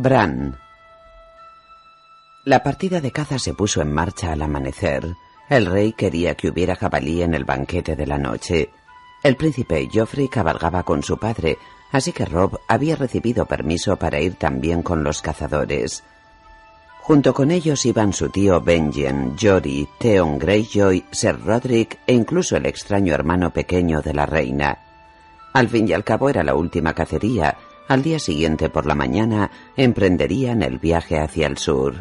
Bran. La partida de caza se puso en marcha al amanecer. El rey quería que hubiera jabalí en el banquete de la noche. El príncipe Joffrey cabalgaba con su padre, así que Rob había recibido permiso para ir también con los cazadores. Junto con ellos iban su tío Benjen, Jory, Theon Greyjoy, Sir Roderick e incluso el extraño hermano pequeño de la reina. Al fin y al cabo era la última cacería. Al día siguiente por la mañana emprenderían el viaje hacia el sur.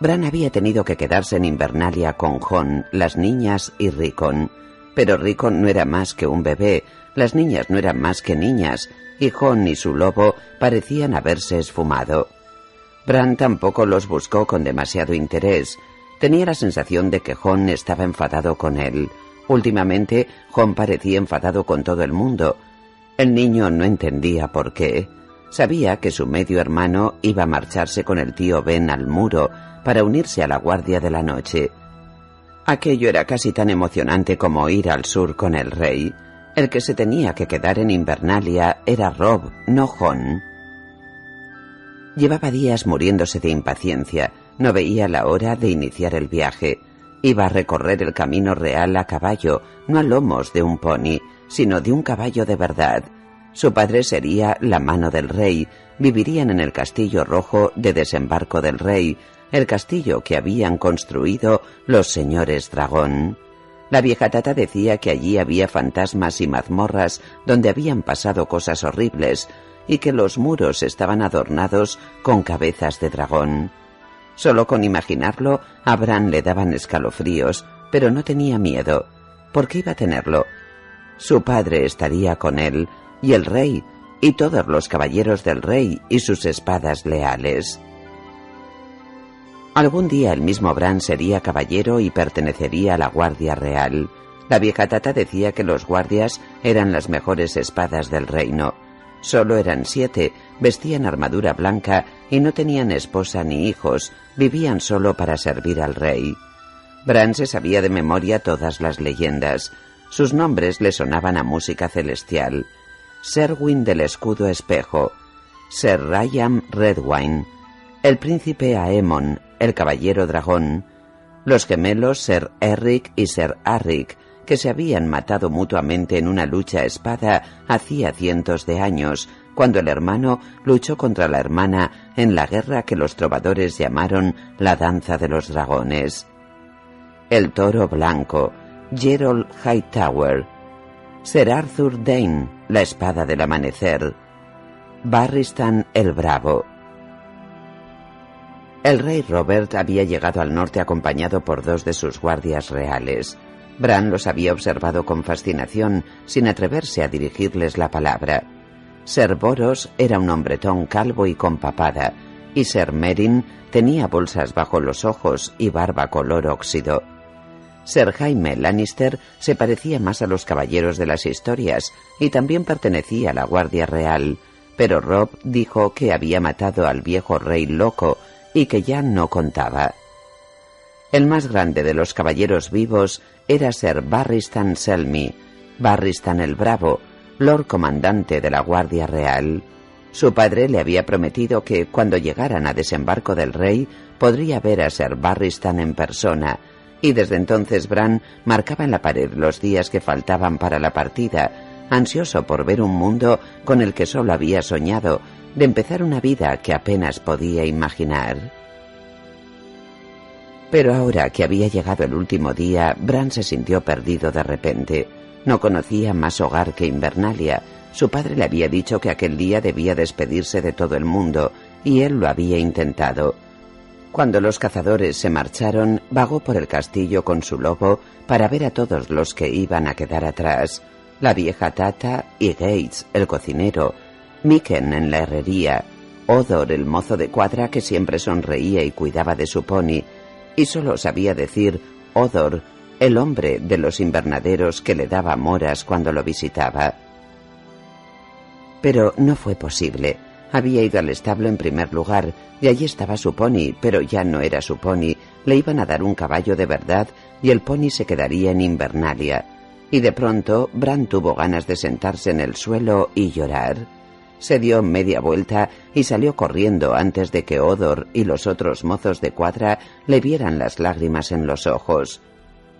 Bran había tenido que quedarse en Invernalia con Jon, las niñas y Rickon. Pero Rickon no era más que un bebé, las niñas no eran más que niñas, y Jon y su lobo parecían haberse esfumado. Bran tampoco los buscó con demasiado interés. Tenía la sensación de que Jon estaba enfadado con él. Últimamente, Jon parecía enfadado con todo el mundo. El niño no entendía por qué. Sabía que su medio hermano iba a marcharse con el tío Ben al muro para unirse a la Guardia de la Noche. Aquello era casi tan emocionante como ir al sur con el rey. El que se tenía que quedar en Invernalia era Rob, no Jon. Llevaba días muriéndose de impaciencia, no veía la hora de iniciar el viaje. Iba a recorrer el camino real a caballo, no a lomos de un pony, sino de un caballo de verdad. Su padre sería la mano del rey, vivirían en el castillo rojo de desembarco del rey, el castillo que habían construido los señores dragón. La vieja tata decía que allí había fantasmas y mazmorras donde habían pasado cosas horribles y que los muros estaban adornados con cabezas de dragón. Solo con imaginarlo a Bran le daban escalofríos, pero no tenía miedo. ¿Por qué iba a tenerlo? Su padre estaría con él, y el rey, y todos los caballeros del rey y sus espadas leales. Algún día el mismo Bran sería caballero y pertenecería a la Guardia Real. La vieja tata decía que los guardias eran las mejores espadas del reino. Solo eran siete, vestían armadura blanca y no tenían esposa ni hijos, vivían solo para servir al rey. Bran se sabía de memoria todas las leyendas. Sus nombres le sonaban a música celestial. Serwin del escudo espejo, Ser Rayam Redwine, el príncipe Aemon, el caballero dragón, los gemelos Ser Eric y Ser Arrik, que se habían matado mutuamente en una lucha espada hacía cientos de años, cuando el hermano luchó contra la hermana en la guerra que los trovadores llamaron la danza de los dragones. El toro blanco, Gerald Hightower, Ser Arthur Dane, la espada del amanecer, Barristan el Bravo, el rey Robert había llegado al norte acompañado por dos de sus guardias reales. Bran los había observado con fascinación, sin atreverse a dirigirles la palabra. Ser Boros era un hombretón calvo y con papada, y Ser Merin tenía bolsas bajo los ojos y barba color óxido. Ser Jaime Lannister se parecía más a los caballeros de las historias y también pertenecía a la Guardia Real, pero Rob dijo que había matado al viejo rey loco y que ya no contaba. El más grande de los caballeros vivos era ser Barristan Selmy, Barristan el Bravo, Lord Comandante de la Guardia Real. Su padre le había prometido que cuando llegaran a desembarco del rey podría ver a Ser Barristan en persona, y desde entonces Bran marcaba en la pared los días que faltaban para la partida, ansioso por ver un mundo con el que solo había soñado de empezar una vida que apenas podía imaginar. Pero ahora que había llegado el último día, Bran se sintió perdido de repente. No conocía más hogar que Invernalia. Su padre le había dicho que aquel día debía despedirse de todo el mundo, y él lo había intentado. Cuando los cazadores se marcharon, vagó por el castillo con su lobo para ver a todos los que iban a quedar atrás. La vieja Tata y Gates, el cocinero, Miken en la herrería, Odor el mozo de cuadra que siempre sonreía y cuidaba de su pony, y solo sabía decir Odor, el hombre de los invernaderos que le daba moras cuando lo visitaba. Pero no fue posible. Había ido al establo en primer lugar, y allí estaba su pony, pero ya no era su pony. Le iban a dar un caballo de verdad, y el pony se quedaría en Invernalia. Y de pronto, Bran tuvo ganas de sentarse en el suelo y llorar. Se dio media vuelta y salió corriendo antes de que Odor y los otros mozos de cuadra le vieran las lágrimas en los ojos.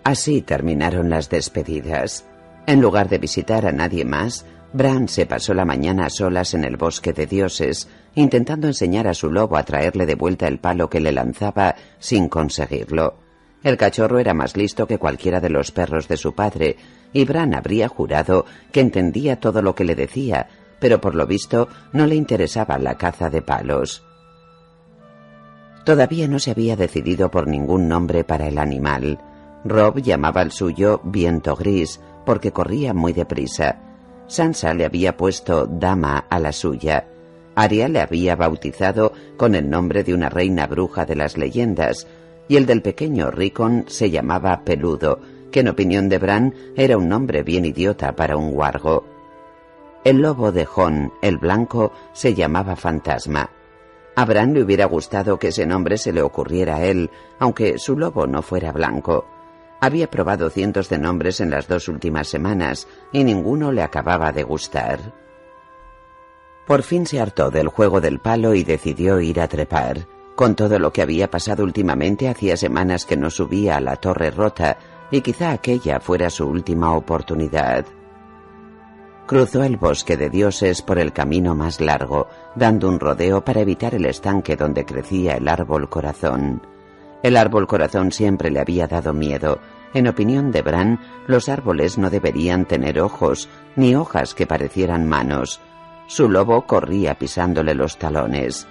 Así terminaron las despedidas. En lugar de visitar a nadie más, Bran se pasó la mañana a solas en el bosque de dioses, intentando enseñar a su lobo a traerle de vuelta el palo que le lanzaba sin conseguirlo. El cachorro era más listo que cualquiera de los perros de su padre, y Bran habría jurado que entendía todo lo que le decía, pero por lo visto no le interesaba la caza de palos. Todavía no se había decidido por ningún nombre para el animal. Rob llamaba al suyo viento gris, porque corría muy deprisa. Sansa le había puesto dama a la suya. Arya le había bautizado con el nombre de una reina bruja de las leyendas, y el del pequeño Rickon se llamaba Peludo, que en opinión de Bran era un nombre bien idiota para un guargo. El lobo de Jon, el blanco, se llamaba Fantasma. A Bran le hubiera gustado que ese nombre se le ocurriera a él, aunque su lobo no fuera blanco. Había probado cientos de nombres en las dos últimas semanas y ninguno le acababa de gustar. Por fin se hartó del juego del palo y decidió ir a trepar. Con todo lo que había pasado últimamente hacía semanas que no subía a la torre rota y quizá aquella fuera su última oportunidad. Cruzó el bosque de dioses por el camino más largo, dando un rodeo para evitar el estanque donde crecía el árbol corazón. El árbol corazón siempre le había dado miedo. En opinión de Bran, los árboles no deberían tener ojos, ni hojas que parecieran manos. Su lobo corría pisándole los talones.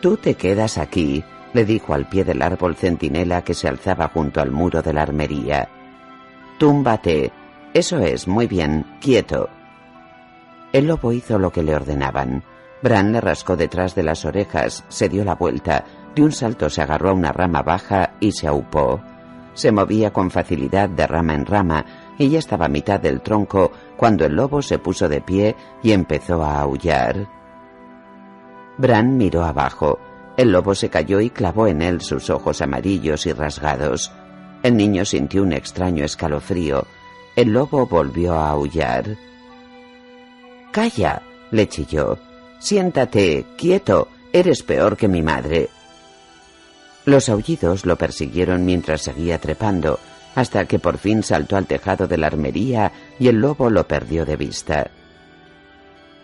Tú te quedas aquí, le dijo al pie del árbol centinela que se alzaba junto al muro de la armería. Túmbate, eso es, muy bien, quieto. El lobo hizo lo que le ordenaban. Bran le rascó detrás de las orejas, se dio la vuelta, de un salto se agarró a una rama baja y se aupó. Se movía con facilidad de rama en rama y ya estaba a mitad del tronco cuando el lobo se puso de pie y empezó a aullar. Bran miró abajo. El lobo se cayó y clavó en él sus ojos amarillos y rasgados. El niño sintió un extraño escalofrío. El lobo volvió a aullar. Calla, le chilló. Siéntate, quieto. Eres peor que mi madre. Los aullidos lo persiguieron mientras seguía trepando, hasta que por fin saltó al tejado de la armería y el lobo lo perdió de vista.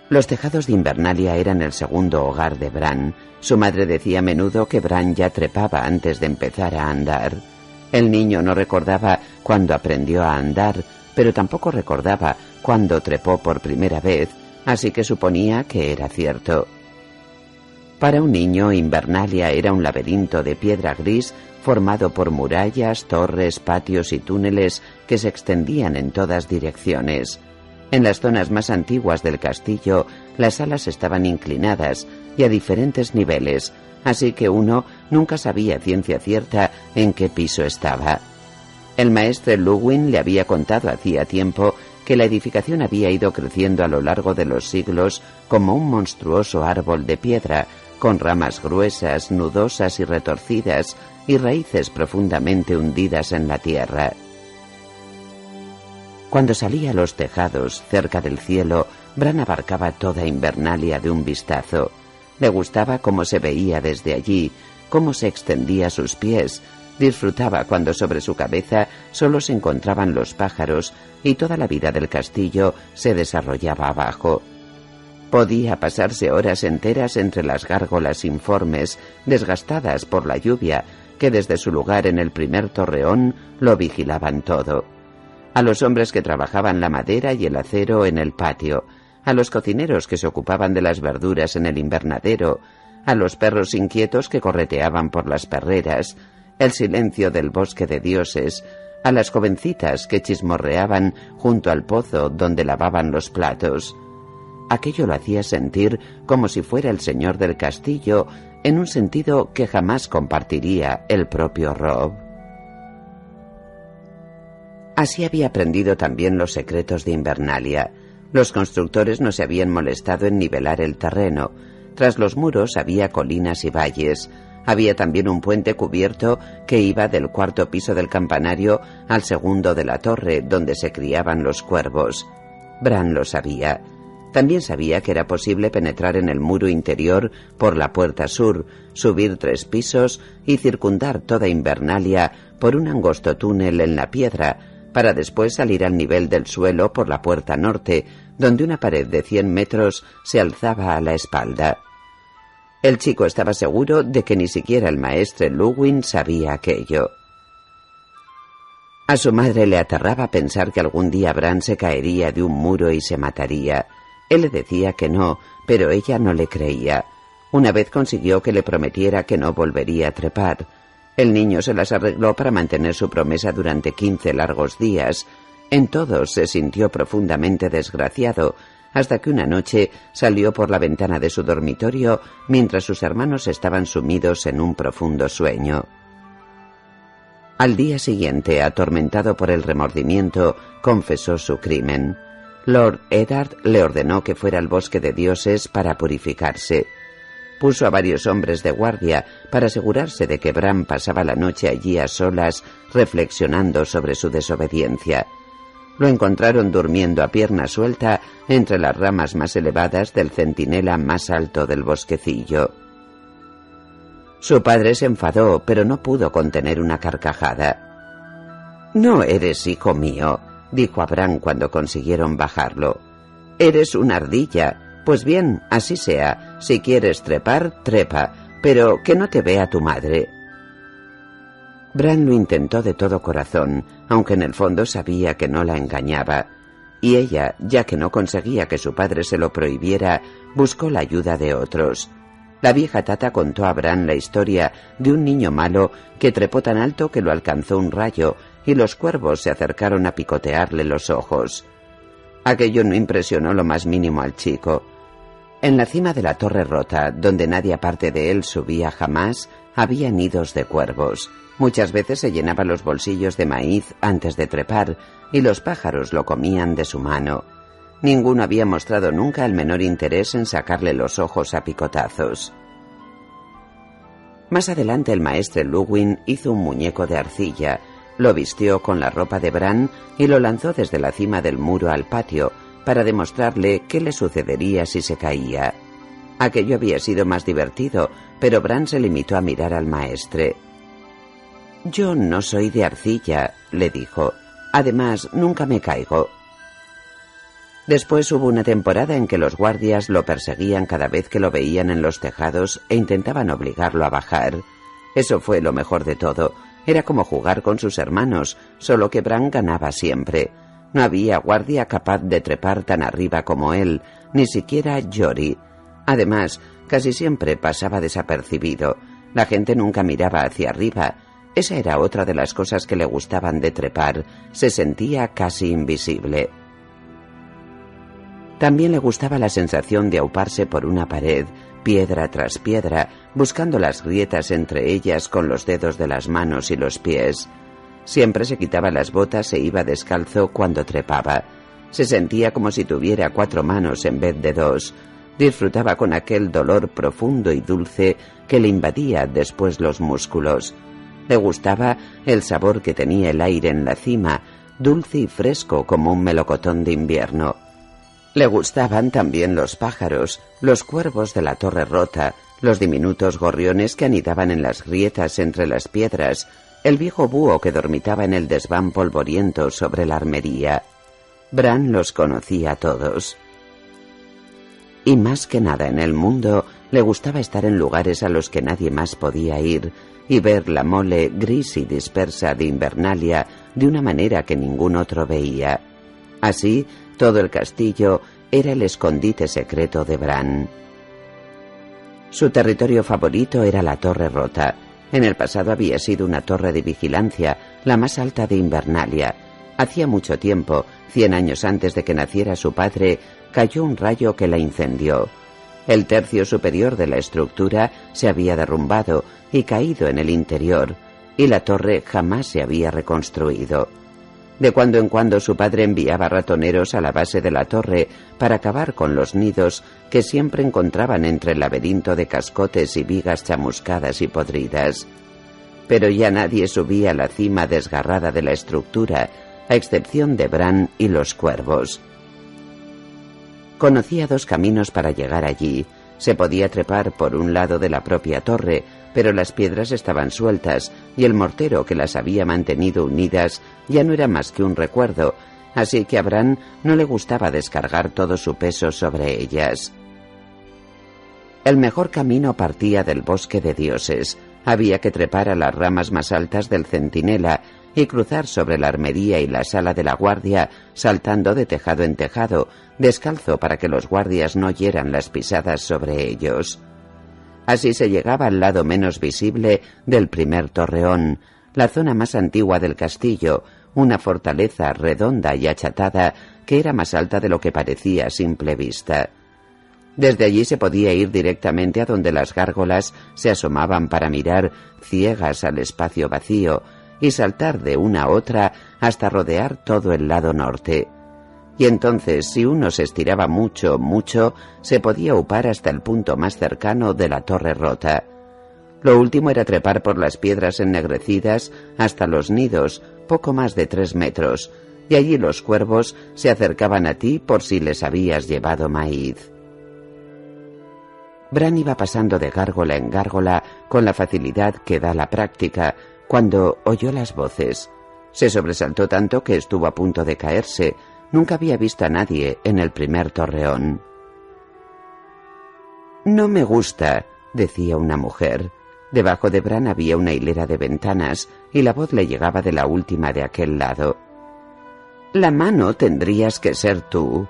Los tejados de Invernalia eran el segundo hogar de Bran. Su madre decía a menudo que Bran ya trepaba antes de empezar a andar. El niño no recordaba cuándo aprendió a andar, pero tampoco recordaba cuándo trepó por primera vez, así que suponía que era cierto. Para un niño, Invernalia era un laberinto de piedra gris formado por murallas, torres, patios y túneles que se extendían en todas direcciones. En las zonas más antiguas del castillo, las alas estaban inclinadas y a diferentes niveles, así que uno nunca sabía ciencia cierta en qué piso estaba. El maestre Luwin le había contado hacía tiempo que la edificación había ido creciendo a lo largo de los siglos como un monstruoso árbol de piedra, con ramas gruesas, nudosas y retorcidas, y raíces profundamente hundidas en la tierra. Cuando salía a los tejados, cerca del cielo, Bran abarcaba toda Invernalia de un vistazo. Le gustaba cómo se veía desde allí, cómo se extendía sus pies, Disfrutaba cuando sobre su cabeza solo se encontraban los pájaros y toda la vida del castillo se desarrollaba abajo. Podía pasarse horas enteras entre las gárgolas informes, desgastadas por la lluvia, que desde su lugar en el primer torreón lo vigilaban todo. A los hombres que trabajaban la madera y el acero en el patio, a los cocineros que se ocupaban de las verduras en el invernadero, a los perros inquietos que correteaban por las perreras, el silencio del bosque de dioses, a las jovencitas que chismorreaban junto al pozo donde lavaban los platos. Aquello lo hacía sentir como si fuera el señor del castillo en un sentido que jamás compartiría el propio Rob. Así había aprendido también los secretos de Invernalia. Los constructores no se habían molestado en nivelar el terreno. Tras los muros había colinas y valles, había también un puente cubierto que iba del cuarto piso del campanario al segundo de la torre donde se criaban los cuervos. Bran lo sabía. También sabía que era posible penetrar en el muro interior por la puerta sur, subir tres pisos y circundar toda Invernalia por un angosto túnel en la piedra, para después salir al nivel del suelo por la puerta norte, donde una pared de cien metros se alzaba a la espalda. El chico estaba seguro de que ni siquiera el maestre Luwin sabía aquello. A su madre le aterraba pensar que algún día Bran se caería de un muro y se mataría. Él le decía que no, pero ella no le creía. Una vez consiguió que le prometiera que no volvería a trepar. El niño se las arregló para mantener su promesa durante quince largos días. En todos se sintió profundamente desgraciado, hasta que una noche salió por la ventana de su dormitorio mientras sus hermanos estaban sumidos en un profundo sueño. Al día siguiente, atormentado por el remordimiento, confesó su crimen. Lord Eddard le ordenó que fuera al bosque de dioses para purificarse. Puso a varios hombres de guardia para asegurarse de que Bran pasaba la noche allí a solas reflexionando sobre su desobediencia. Lo encontraron durmiendo a pierna suelta entre las ramas más elevadas del centinela más alto del bosquecillo. Su padre se enfadó, pero no pudo contener una carcajada. No eres hijo mío, dijo Abraham cuando consiguieron bajarlo. Eres una ardilla, pues bien, así sea. Si quieres trepar, trepa, pero que no te vea tu madre. Bran lo intentó de todo corazón, aunque en el fondo sabía que no la engañaba. Y ella, ya que no conseguía que su padre se lo prohibiera, buscó la ayuda de otros. La vieja tata contó a Bran la historia de un niño malo que trepó tan alto que lo alcanzó un rayo y los cuervos se acercaron a picotearle los ojos. Aquello no impresionó lo más mínimo al chico. En la cima de la torre rota, donde nadie aparte de él subía jamás, había nidos de cuervos. Muchas veces se llenaba los bolsillos de maíz antes de trepar, y los pájaros lo comían de su mano. Ninguno había mostrado nunca el menor interés en sacarle los ojos a picotazos. Más adelante el maestre Luwin hizo un muñeco de arcilla, lo vistió con la ropa de Bran y lo lanzó desde la cima del muro al patio, para demostrarle qué le sucedería si se caía. Aquello había sido más divertido, pero Bran se limitó a mirar al maestre. Yo no soy de arcilla, le dijo. Además, nunca me caigo. Después hubo una temporada en que los guardias lo perseguían cada vez que lo veían en los tejados e intentaban obligarlo a bajar. Eso fue lo mejor de todo. Era como jugar con sus hermanos, solo que Bran ganaba siempre. No había guardia capaz de trepar tan arriba como él, ni siquiera Jory. Además, casi siempre pasaba desapercibido. La gente nunca miraba hacia arriba. Esa era otra de las cosas que le gustaban de trepar. Se sentía casi invisible. También le gustaba la sensación de auparse por una pared, piedra tras piedra, buscando las grietas entre ellas con los dedos de las manos y los pies. Siempre se quitaba las botas e iba descalzo cuando trepaba. Se sentía como si tuviera cuatro manos en vez de dos. Disfrutaba con aquel dolor profundo y dulce que le invadía después los músculos. Le gustaba el sabor que tenía el aire en la cima, dulce y fresco como un melocotón de invierno. Le gustaban también los pájaros, los cuervos de la torre rota, los diminutos gorriones que anidaban en las grietas entre las piedras, el viejo búho que dormitaba en el desván polvoriento sobre la armería. Bran los conocía a todos. Y más que nada en el mundo, le gustaba estar en lugares a los que nadie más podía ir y ver la mole gris y dispersa de Invernalia de una manera que ningún otro veía. Así, todo el castillo era el escondite secreto de Bran. Su territorio favorito era la Torre Rota, en el pasado había sido una torre de vigilancia, la más alta de Invernalia. Hacía mucho tiempo, cien años antes de que naciera su padre, cayó un rayo que la incendió. El tercio superior de la estructura se había derrumbado y caído en el interior, y la torre jamás se había reconstruido. De cuando en cuando su padre enviaba ratoneros a la base de la torre para acabar con los nidos que siempre encontraban entre el laberinto de cascotes y vigas chamuscadas y podridas. Pero ya nadie subía a la cima desgarrada de la estructura, a excepción de Bran y los cuervos. Conocía dos caminos para llegar allí. Se podía trepar por un lado de la propia torre, pero las piedras estaban sueltas y el mortero que las había mantenido unidas ya no era más que un recuerdo, así que a Bran no le gustaba descargar todo su peso sobre ellas. El mejor camino partía del bosque de dioses. Había que trepar a las ramas más altas del centinela y cruzar sobre la armería y la sala de la guardia, saltando de tejado en tejado, descalzo para que los guardias no hieran las pisadas sobre ellos. Así se llegaba al lado menos visible del primer torreón, la zona más antigua del castillo, una fortaleza redonda y achatada que era más alta de lo que parecía a simple vista. Desde allí se podía ir directamente a donde las gárgolas se asomaban para mirar, ciegas al espacio vacío, y saltar de una a otra hasta rodear todo el lado norte. Y entonces, si uno se estiraba mucho, mucho, se podía upar hasta el punto más cercano de la torre rota. Lo último era trepar por las piedras ennegrecidas hasta los nidos, poco más de tres metros, y allí los cuervos se acercaban a ti por si les habías llevado maíz. Bran iba pasando de gárgola en gárgola con la facilidad que da la práctica, cuando oyó las voces. Se sobresaltó tanto que estuvo a punto de caerse. Nunca había visto a nadie en el primer torreón. No me gusta, decía una mujer. Debajo de Bran había una hilera de ventanas y la voz le llegaba de la última de aquel lado. La mano tendrías que ser tú.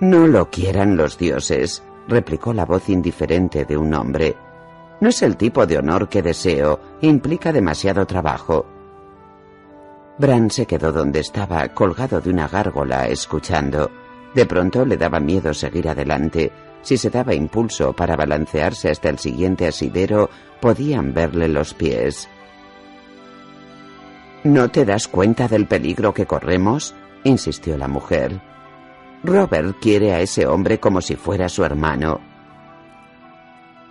No lo quieran los dioses, replicó la voz indiferente de un hombre. No es el tipo de honor que deseo, implica demasiado trabajo. Bran se quedó donde estaba, colgado de una gárgola, escuchando. De pronto le daba miedo seguir adelante. Si se daba impulso para balancearse hasta el siguiente asidero, podían verle los pies. ¿No te das cuenta del peligro que corremos? insistió la mujer. Robert quiere a ese hombre como si fuera su hermano.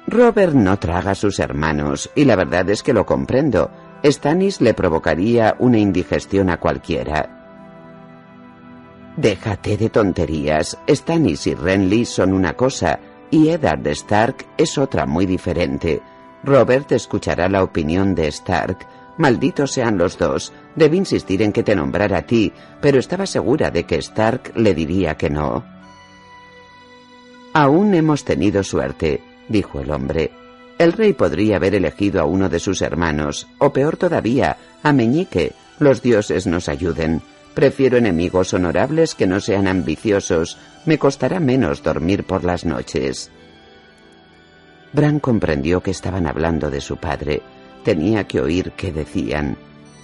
Robert no traga a sus hermanos, y la verdad es que lo comprendo. Stannis le provocaría una indigestión a cualquiera. Déjate de tonterías. Stannis y Renly son una cosa, y Eddard Stark es otra muy diferente. Robert escuchará la opinión de Stark. Malditos sean los dos. Debí insistir en que te nombrara a ti, pero estaba segura de que Stark le diría que no. Aún hemos tenido suerte dijo el hombre. El rey podría haber elegido a uno de sus hermanos, o peor todavía, a Meñique. Los dioses nos ayuden. Prefiero enemigos honorables que no sean ambiciosos. Me costará menos dormir por las noches. Bran comprendió que estaban hablando de su padre. Tenía que oír qué decían.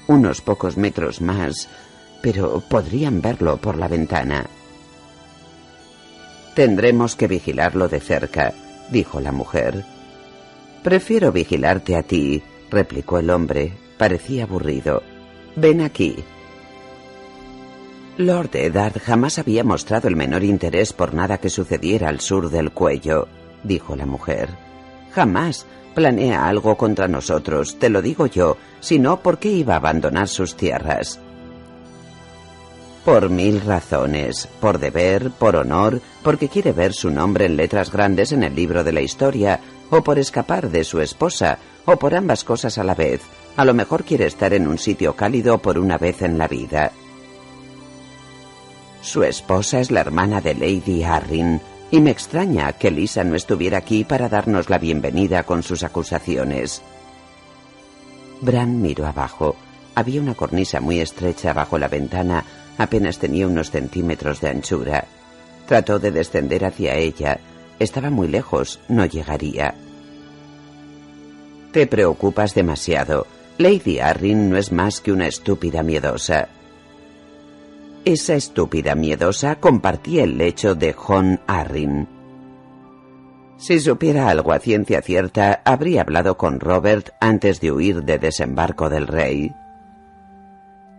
Unos pocos metros más, pero podrían verlo por la ventana. Tendremos que vigilarlo de cerca dijo la mujer. Prefiero vigilarte a ti, replicó el hombre. Parecía aburrido. Ven aquí. Lord Eddard jamás había mostrado el menor interés por nada que sucediera al sur del cuello, dijo la mujer. Jamás planea algo contra nosotros, te lo digo yo, si no, ¿por qué iba a abandonar sus tierras? Por mil razones, por deber, por honor, porque quiere ver su nombre en letras grandes en el libro de la historia, o por escapar de su esposa, o por ambas cosas a la vez. A lo mejor quiere estar en un sitio cálido por una vez en la vida. Su esposa es la hermana de Lady Arryn, y me extraña que Lisa no estuviera aquí para darnos la bienvenida con sus acusaciones. Bran miró abajo. Había una cornisa muy estrecha bajo la ventana Apenas tenía unos centímetros de anchura. Trató de descender hacia ella. Estaba muy lejos, no llegaría. Te preocupas demasiado. Lady Arryn no es más que una estúpida miedosa. Esa estúpida miedosa compartía el lecho de John Arryn. Si supiera algo a ciencia cierta, habría hablado con Robert antes de huir de desembarco del rey.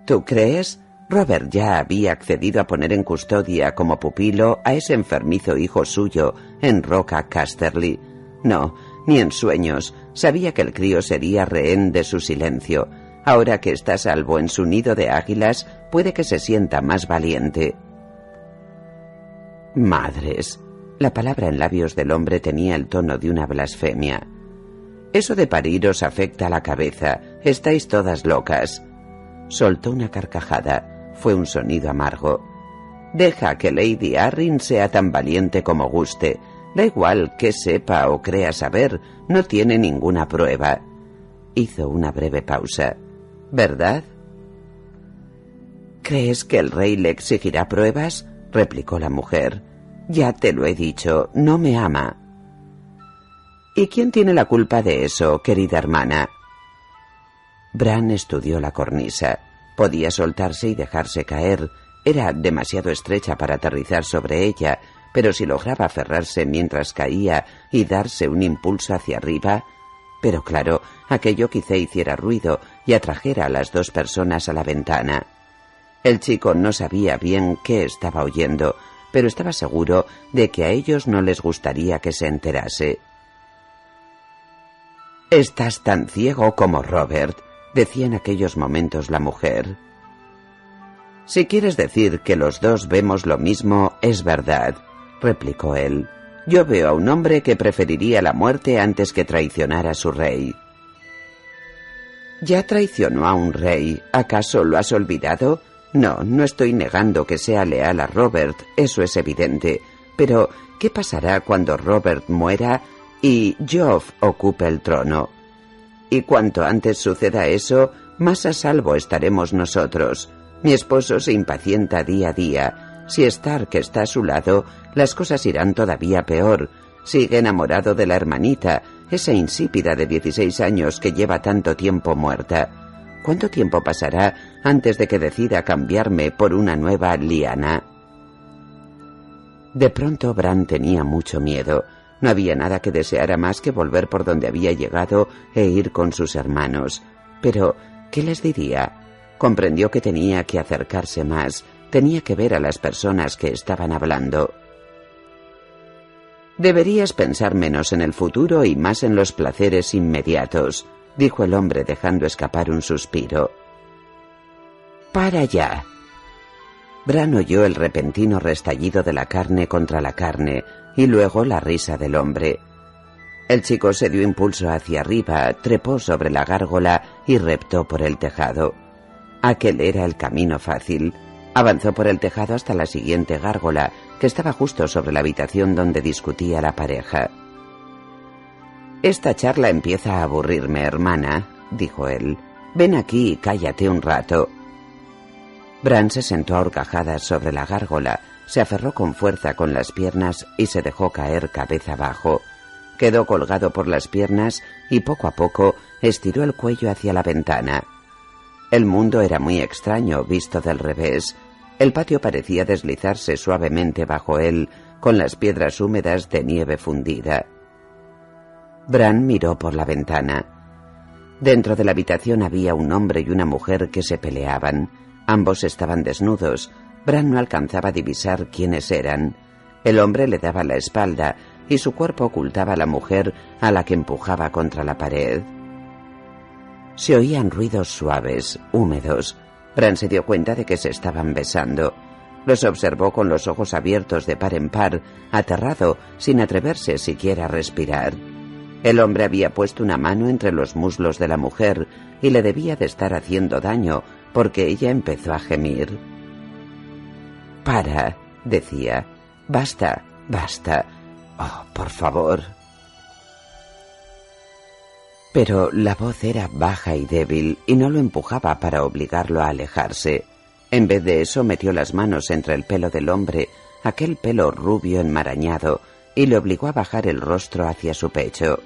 ¿Tú crees? Robert ya había accedido a poner en custodia como pupilo a ese enfermizo hijo suyo en Roca Casterly. No, ni en sueños. Sabía que el crío sería rehén de su silencio. Ahora que está salvo en su nido de águilas, puede que se sienta más valiente. Madres. La palabra en labios del hombre tenía el tono de una blasfemia. Eso de parir os afecta a la cabeza. Estáis todas locas. Soltó una carcajada. Fue un sonido amargo. Deja que Lady Arryn sea tan valiente como guste. Da igual que sepa o crea saber, no tiene ninguna prueba. Hizo una breve pausa. ¿Verdad? ¿Crees que el rey le exigirá pruebas? replicó la mujer. Ya te lo he dicho, no me ama. ¿Y quién tiene la culpa de eso, querida hermana? Bran estudió la cornisa. Podía soltarse y dejarse caer. Era demasiado estrecha para aterrizar sobre ella, pero si lograba aferrarse mientras caía y darse un impulso hacia arriba. Pero claro, aquello quizá hiciera ruido y atrajera a las dos personas a la ventana. El chico no sabía bien qué estaba oyendo, pero estaba seguro de que a ellos no les gustaría que se enterase. Estás tan ciego como Robert, decía en aquellos momentos la mujer. Si quieres decir que los dos vemos lo mismo, es verdad, replicó él. Yo veo a un hombre que preferiría la muerte antes que traicionar a su rey. Ya traicionó a un rey. ¿Acaso lo has olvidado? No, no estoy negando que sea leal a Robert, eso es evidente. Pero, ¿qué pasará cuando Robert muera y Joff ocupe el trono. Y cuanto antes suceda eso, más a salvo estaremos nosotros. Mi esposo se impacienta día a día. Si Stark está a su lado, las cosas irán todavía peor. Sigue enamorado de la hermanita, esa insípida de 16 años que lleva tanto tiempo muerta. ¿Cuánto tiempo pasará antes de que decida cambiarme por una nueva liana? De pronto Bran tenía mucho miedo. No había nada que deseara más que volver por donde había llegado e ir con sus hermanos. Pero, ¿qué les diría? Comprendió que tenía que acercarse más, tenía que ver a las personas que estaban hablando. Deberías pensar menos en el futuro y más en los placeres inmediatos, dijo el hombre dejando escapar un suspiro. Para ya. Bran oyó el repentino restallido de la carne contra la carne, y luego la risa del hombre. El chico se dio impulso hacia arriba, trepó sobre la gárgola y reptó por el tejado. Aquel era el camino fácil. Avanzó por el tejado hasta la siguiente gárgola, que estaba justo sobre la habitación donde discutía la pareja. Esta charla empieza a aburrirme, hermana, dijo él. Ven aquí y cállate un rato. Bran se sentó a sobre la gárgola, se aferró con fuerza con las piernas y se dejó caer cabeza abajo. Quedó colgado por las piernas y poco a poco estiró el cuello hacia la ventana. El mundo era muy extraño visto del revés. El patio parecía deslizarse suavemente bajo él, con las piedras húmedas de nieve fundida. Bran miró por la ventana. Dentro de la habitación había un hombre y una mujer que se peleaban. Ambos estaban desnudos, Bran no alcanzaba a divisar quiénes eran. El hombre le daba la espalda y su cuerpo ocultaba a la mujer a la que empujaba contra la pared. Se oían ruidos suaves, húmedos. Bran se dio cuenta de que se estaban besando. Los observó con los ojos abiertos de par en par, aterrado, sin atreverse siquiera a respirar. El hombre había puesto una mano entre los muslos de la mujer y le debía de estar haciendo daño, porque ella empezó a gemir. Para, decía. Basta, basta. Oh, por favor. Pero la voz era baja y débil y no lo empujaba para obligarlo a alejarse. En vez de eso metió las manos entre el pelo del hombre, aquel pelo rubio enmarañado, y le obligó a bajar el rostro hacia su pecho.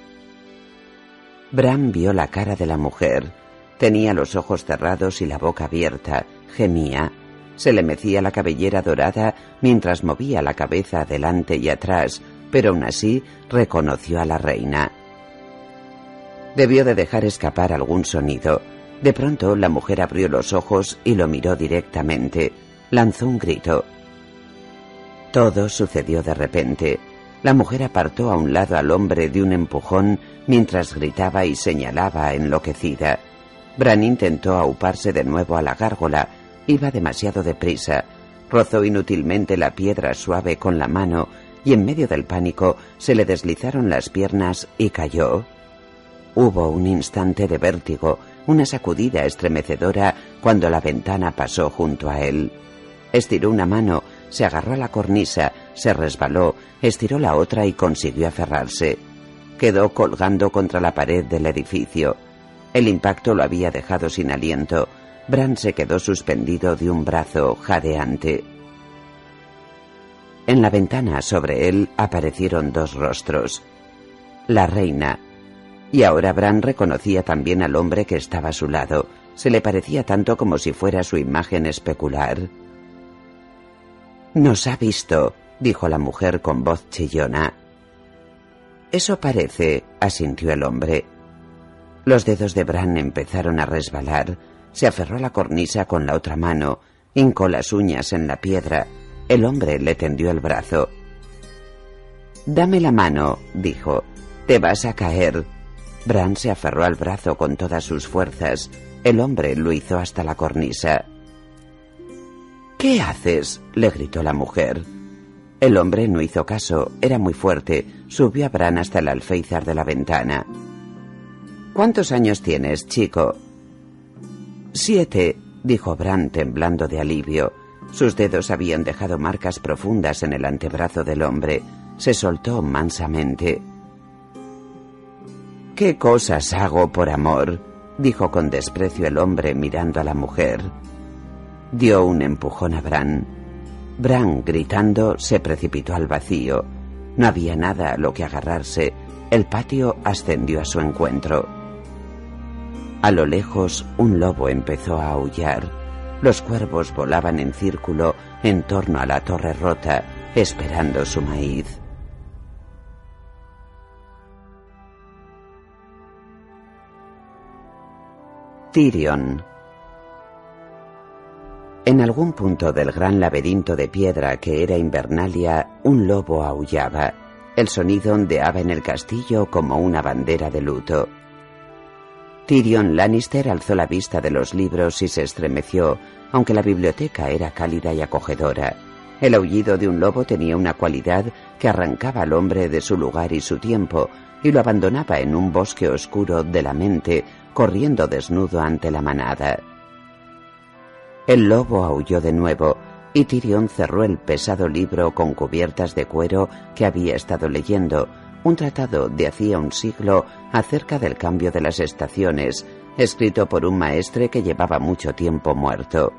Bram vio la cara de la mujer. Tenía los ojos cerrados y la boca abierta, gemía, se le mecía la cabellera dorada mientras movía la cabeza adelante y atrás, pero aún así reconoció a la reina. Debió de dejar escapar algún sonido. De pronto la mujer abrió los ojos y lo miró directamente. Lanzó un grito. Todo sucedió de repente. La mujer apartó a un lado al hombre de un empujón mientras gritaba y señalaba enloquecida. Bran intentó auparse de nuevo a la gárgola, Iba demasiado deprisa. Rozó inútilmente la piedra suave con la mano y en medio del pánico se le deslizaron las piernas y cayó. Hubo un instante de vértigo, una sacudida estremecedora cuando la ventana pasó junto a él. Estiró una mano, se agarró a la cornisa, se resbaló, estiró la otra y consiguió aferrarse. Quedó colgando contra la pared del edificio. El impacto lo había dejado sin aliento. Bran se quedó suspendido de un brazo jadeante. En la ventana sobre él aparecieron dos rostros. La reina. Y ahora Bran reconocía también al hombre que estaba a su lado. Se le parecía tanto como si fuera su imagen especular. Nos ha visto, dijo la mujer con voz chillona. Eso parece, asintió el hombre. Los dedos de Bran empezaron a resbalar. Se aferró a la cornisa con la otra mano, hincó las uñas en la piedra. El hombre le tendió el brazo. Dame la mano, dijo. Te vas a caer. Bran se aferró al brazo con todas sus fuerzas. El hombre lo hizo hasta la cornisa. ¿Qué haces? le gritó la mujer. El hombre no hizo caso, era muy fuerte, subió a Bran hasta el alféizar de la ventana. ¿Cuántos años tienes, chico? Siete, dijo Bran temblando de alivio. Sus dedos habían dejado marcas profundas en el antebrazo del hombre. Se soltó mansamente. ¿Qué cosas hago por amor? dijo con desprecio el hombre mirando a la mujer. Dio un empujón a Bran. Bran, gritando, se precipitó al vacío. No había nada a lo que agarrarse. El patio ascendió a su encuentro. A lo lejos, un lobo empezó a aullar. Los cuervos volaban en círculo en torno a la torre rota, esperando su maíz. Tyrion en algún punto del gran laberinto de piedra que era Invernalia, un lobo aullaba. El sonido ondeaba en el castillo como una bandera de luto. Tyrion Lannister alzó la vista de los libros y se estremeció, aunque la biblioteca era cálida y acogedora. El aullido de un lobo tenía una cualidad que arrancaba al hombre de su lugar y su tiempo, y lo abandonaba en un bosque oscuro de la mente, corriendo desnudo ante la manada. El lobo aulló de nuevo y Tyrion cerró el pesado libro con cubiertas de cuero que había estado leyendo, un tratado de hacía un siglo acerca del cambio de las estaciones, escrito por un maestre que llevaba mucho tiempo muerto.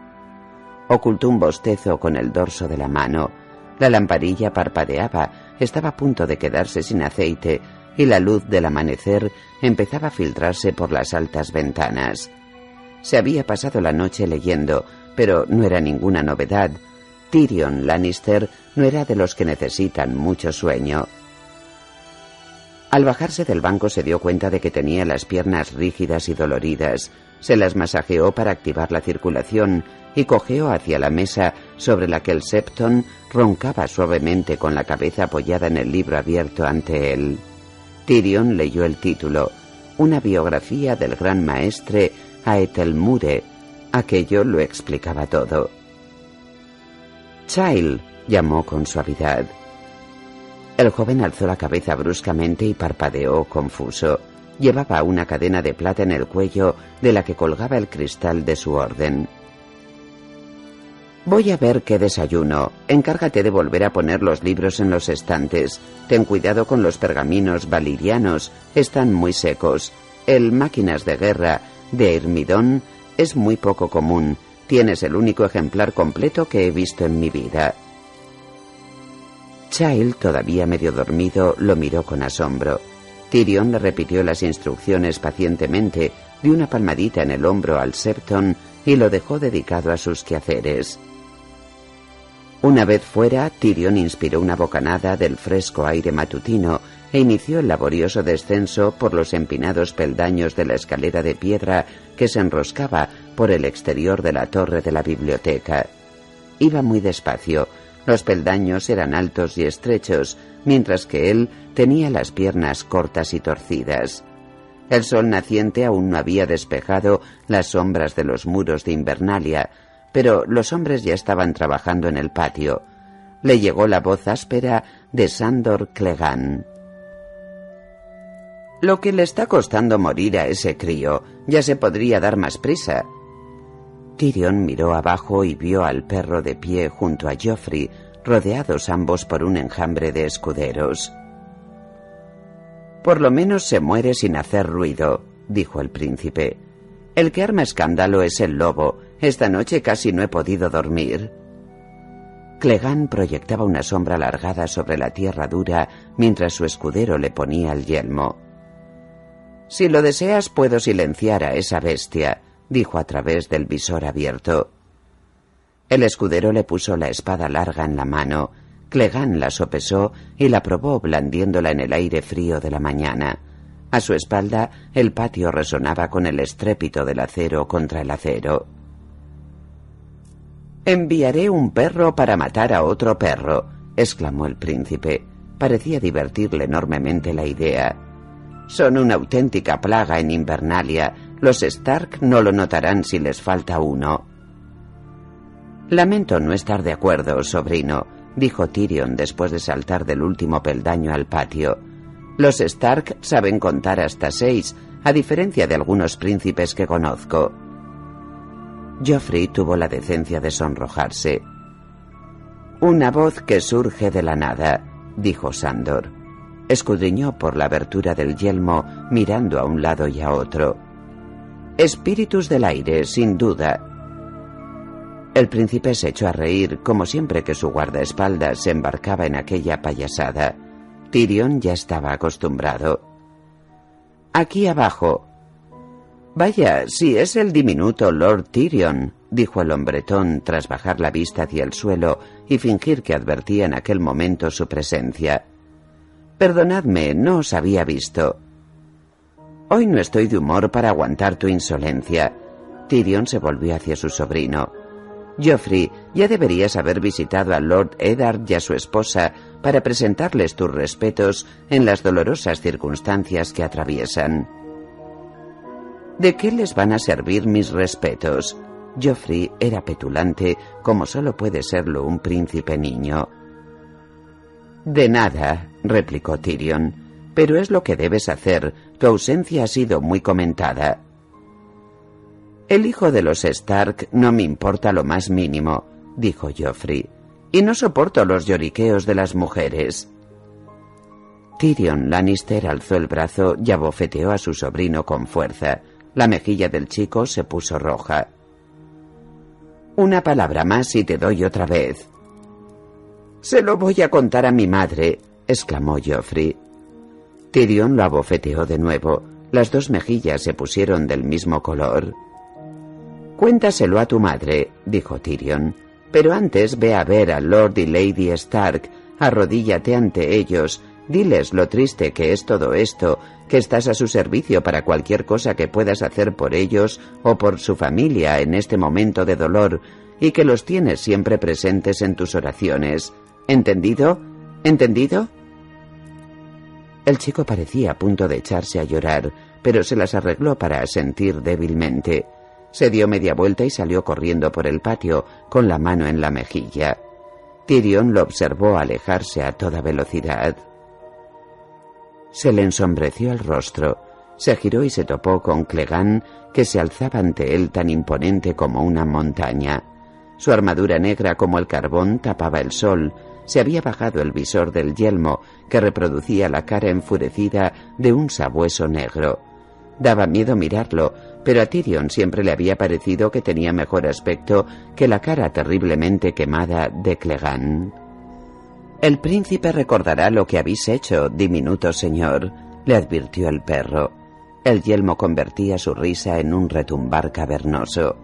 Ocultó un bostezo con el dorso de la mano. La lamparilla parpadeaba, estaba a punto de quedarse sin aceite, y la luz del amanecer empezaba a filtrarse por las altas ventanas. Se había pasado la noche leyendo, pero no era ninguna novedad. Tyrion Lannister no era de los que necesitan mucho sueño. Al bajarse del banco se dio cuenta de que tenía las piernas rígidas y doloridas. Se las masajeó para activar la circulación y cojeó hacia la mesa sobre la que el Septon roncaba suavemente con la cabeza apoyada en el libro abierto ante él. Tyrion leyó el título, Una biografía del gran maestre Aetelmure, Aquello lo explicaba todo. Child, llamó con suavidad. El joven alzó la cabeza bruscamente y parpadeó confuso. Llevaba una cadena de plata en el cuello de la que colgaba el cristal de su orden. Voy a ver qué desayuno. Encárgate de volver a poner los libros en los estantes. Ten cuidado con los pergaminos valirianos. Están muy secos. El Máquinas de Guerra de Hermidón es muy poco común. Tienes el único ejemplar completo que he visto en mi vida. Child, todavía medio dormido, lo miró con asombro. Tyrion le repitió las instrucciones pacientemente, dio una palmadita en el hombro al Septon y lo dejó dedicado a sus quehaceres. Una vez fuera, Tyrion inspiró una bocanada del fresco aire matutino e inició el laborioso descenso por los empinados peldaños de la escalera de piedra que se enroscaba por el exterior de la torre de la biblioteca. Iba muy despacio. Los peldaños eran altos y estrechos, mientras que él tenía las piernas cortas y torcidas. El sol naciente aún no había despejado las sombras de los muros de Invernalia, pero los hombres ya estaban trabajando en el patio. Le llegó la voz áspera de Sandor Clegane. Lo que le está costando morir a ese crío, ya se podría dar más prisa. Tyrion miró abajo y vio al perro de pie junto a Joffrey, rodeados ambos por un enjambre de escuderos. Por lo menos se muere sin hacer ruido, dijo el príncipe. El que arma escándalo es el lobo. Esta noche casi no he podido dormir. Clegán proyectaba una sombra alargada sobre la tierra dura mientras su escudero le ponía el yelmo. Si lo deseas, puedo silenciar a esa bestia, dijo a través del visor abierto. El escudero le puso la espada larga en la mano. Clegán la sopesó y la probó blandiéndola en el aire frío de la mañana. A su espalda el patio resonaba con el estrépito del acero contra el acero. Enviaré un perro para matar a otro perro, exclamó el príncipe. Parecía divertirle enormemente la idea. Son una auténtica plaga en Invernalia. Los Stark no lo notarán si les falta uno. Lamento no estar de acuerdo, sobrino, dijo Tyrion después de saltar del último peldaño al patio. Los Stark saben contar hasta seis, a diferencia de algunos príncipes que conozco. Joffrey tuvo la decencia de sonrojarse. Una voz que surge de la nada, dijo Sandor. Escudriñó por la abertura del yelmo, mirando a un lado y a otro. Espíritus del aire, sin duda. El príncipe se echó a reír, como siempre que su guardaespaldas se embarcaba en aquella payasada. Tyrion ya estaba acostumbrado. Aquí abajo. Vaya, si es el diminuto Lord Tyrion, dijo el hombretón tras bajar la vista hacia el suelo y fingir que advertía en aquel momento su presencia. Perdonadme, no os había visto. Hoy no estoy de humor para aguantar tu insolencia. Tyrion se volvió hacia su sobrino. Geoffrey, ya deberías haber visitado a Lord Eddard y a su esposa para presentarles tus respetos en las dolorosas circunstancias que atraviesan. ¿De qué les van a servir mis respetos? Geoffrey era petulante como solo puede serlo un príncipe niño. De nada, replicó Tyrion, pero es lo que debes hacer. Tu ausencia ha sido muy comentada. El hijo de los Stark no me importa lo más mínimo, dijo Joffrey, y no soporto los lloriqueos de las mujeres. Tyrion Lannister alzó el brazo y abofeteó a su sobrino con fuerza. La mejilla del chico se puso roja. Una palabra más y te doy otra vez. Se lo voy a contar a mi madre, exclamó Geoffrey. Tyrion lo abofeteó de nuevo. Las dos mejillas se pusieron del mismo color. Cuéntaselo a tu madre, dijo Tyrion. Pero antes ve a ver a Lord y Lady Stark, arrodíllate ante ellos, diles lo triste que es todo esto, que estás a su servicio para cualquier cosa que puedas hacer por ellos o por su familia en este momento de dolor, y que los tienes siempre presentes en tus oraciones. ¿Entendido? ¿Entendido? El chico parecía a punto de echarse a llorar, pero se las arregló para asentir débilmente. Se dio media vuelta y salió corriendo por el patio, con la mano en la mejilla. Tyrion lo observó alejarse a toda velocidad. Se le ensombreció el rostro. Se giró y se topó con Clegán, que se alzaba ante él tan imponente como una montaña. Su armadura negra como el carbón tapaba el sol, se había bajado el visor del yelmo que reproducía la cara enfurecida de un sabueso negro. Daba miedo mirarlo, pero a Tyrion siempre le había parecido que tenía mejor aspecto que la cara terriblemente quemada de Clegane. El príncipe recordará lo que habéis hecho, diminuto señor, le advirtió el perro. El yelmo convertía su risa en un retumbar cavernoso.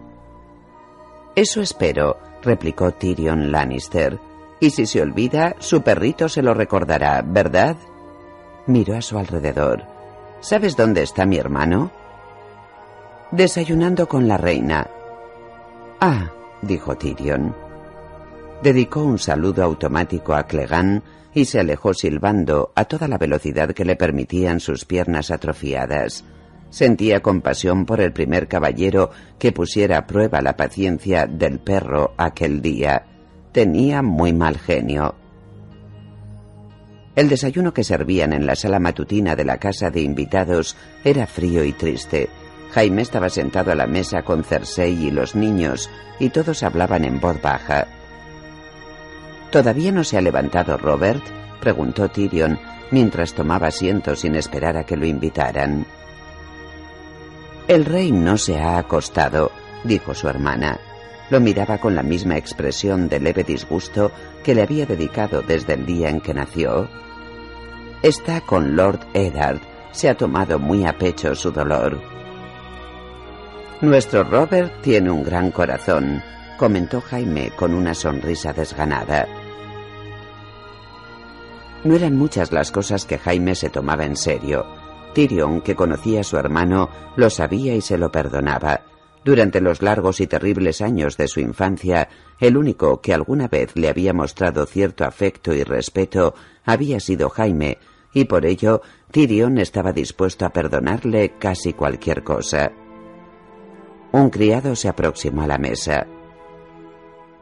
Eso espero, replicó Tyrion Lannister. Y si se olvida, su perrito se lo recordará, ¿verdad? Miró a su alrededor. ¿Sabes dónde está mi hermano? Desayunando con la reina. Ah, dijo Tyrion. Dedicó un saludo automático a Clegane y se alejó silbando a toda la velocidad que le permitían sus piernas atrofiadas. Sentía compasión por el primer caballero que pusiera a prueba la paciencia del perro aquel día. Tenía muy mal genio. El desayuno que servían en la sala matutina de la casa de invitados era frío y triste. Jaime estaba sentado a la mesa con Cersei y los niños, y todos hablaban en voz baja. ¿Todavía no se ha levantado Robert? preguntó Tyrion, mientras tomaba asiento sin esperar a que lo invitaran. El rey no se ha acostado, dijo su hermana. Lo miraba con la misma expresión de leve disgusto que le había dedicado desde el día en que nació. Está con Lord Eddard. Se ha tomado muy a pecho su dolor. Nuestro Robert tiene un gran corazón, comentó Jaime con una sonrisa desganada. No eran muchas las cosas que Jaime se tomaba en serio. Tyrion, que conocía a su hermano, lo sabía y se lo perdonaba. Durante los largos y terribles años de su infancia, el único que alguna vez le había mostrado cierto afecto y respeto había sido Jaime, y por ello Tyrion estaba dispuesto a perdonarle casi cualquier cosa. Un criado se aproximó a la mesa.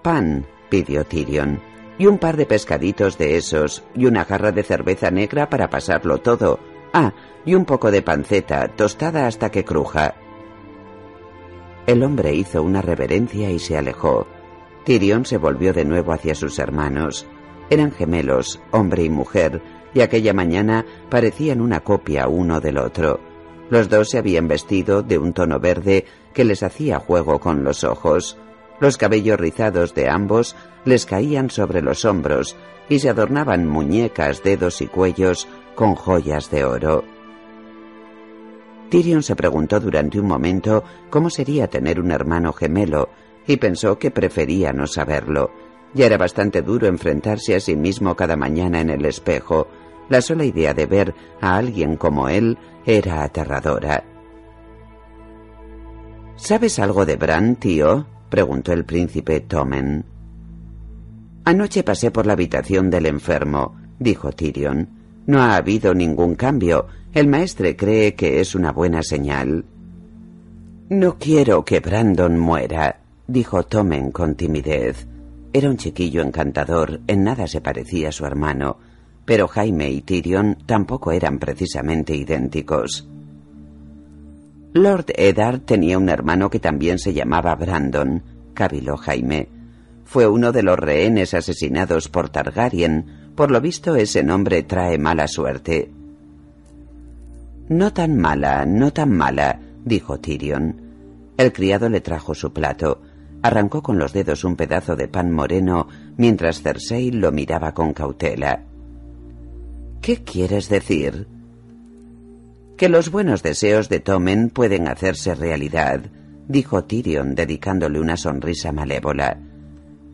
Pan, pidió Tyrion y un par de pescaditos de esos y una jarra de cerveza negra para pasarlo todo. Ah, y un poco de panceta, tostada hasta que cruja. El hombre hizo una reverencia y se alejó. Tyrion se volvió de nuevo hacia sus hermanos. Eran gemelos, hombre y mujer, y aquella mañana parecían una copia uno del otro. Los dos se habían vestido de un tono verde que les hacía juego con los ojos. Los cabellos rizados de ambos les caían sobre los hombros y se adornaban muñecas, dedos y cuellos con joyas de oro. Tyrion se preguntó durante un momento cómo sería tener un hermano gemelo y pensó que prefería no saberlo. Ya era bastante duro enfrentarse a sí mismo cada mañana en el espejo. La sola idea de ver a alguien como él era aterradora. ¿Sabes algo de Bran, tío? Preguntó el príncipe Tomen. Anoche pasé por la habitación del enfermo, dijo Tyrion. No ha habido ningún cambio. El maestre cree que es una buena señal. No quiero que Brandon muera, dijo Tomen con timidez. Era un chiquillo encantador, en nada se parecía a su hermano, pero Jaime y Tyrion tampoco eran precisamente idénticos. Lord Eddard tenía un hermano que también se llamaba Brandon, caviló Jaime. Fue uno de los rehenes asesinados por Targaryen. Por lo visto ese nombre trae mala suerte. No tan mala, no tan mala, dijo Tyrion. El criado le trajo su plato. Arrancó con los dedos un pedazo de pan moreno mientras Cersei lo miraba con cautela. ¿Qué quieres decir? Que los buenos deseos de Tomen pueden hacerse realidad, dijo Tyrion dedicándole una sonrisa malévola.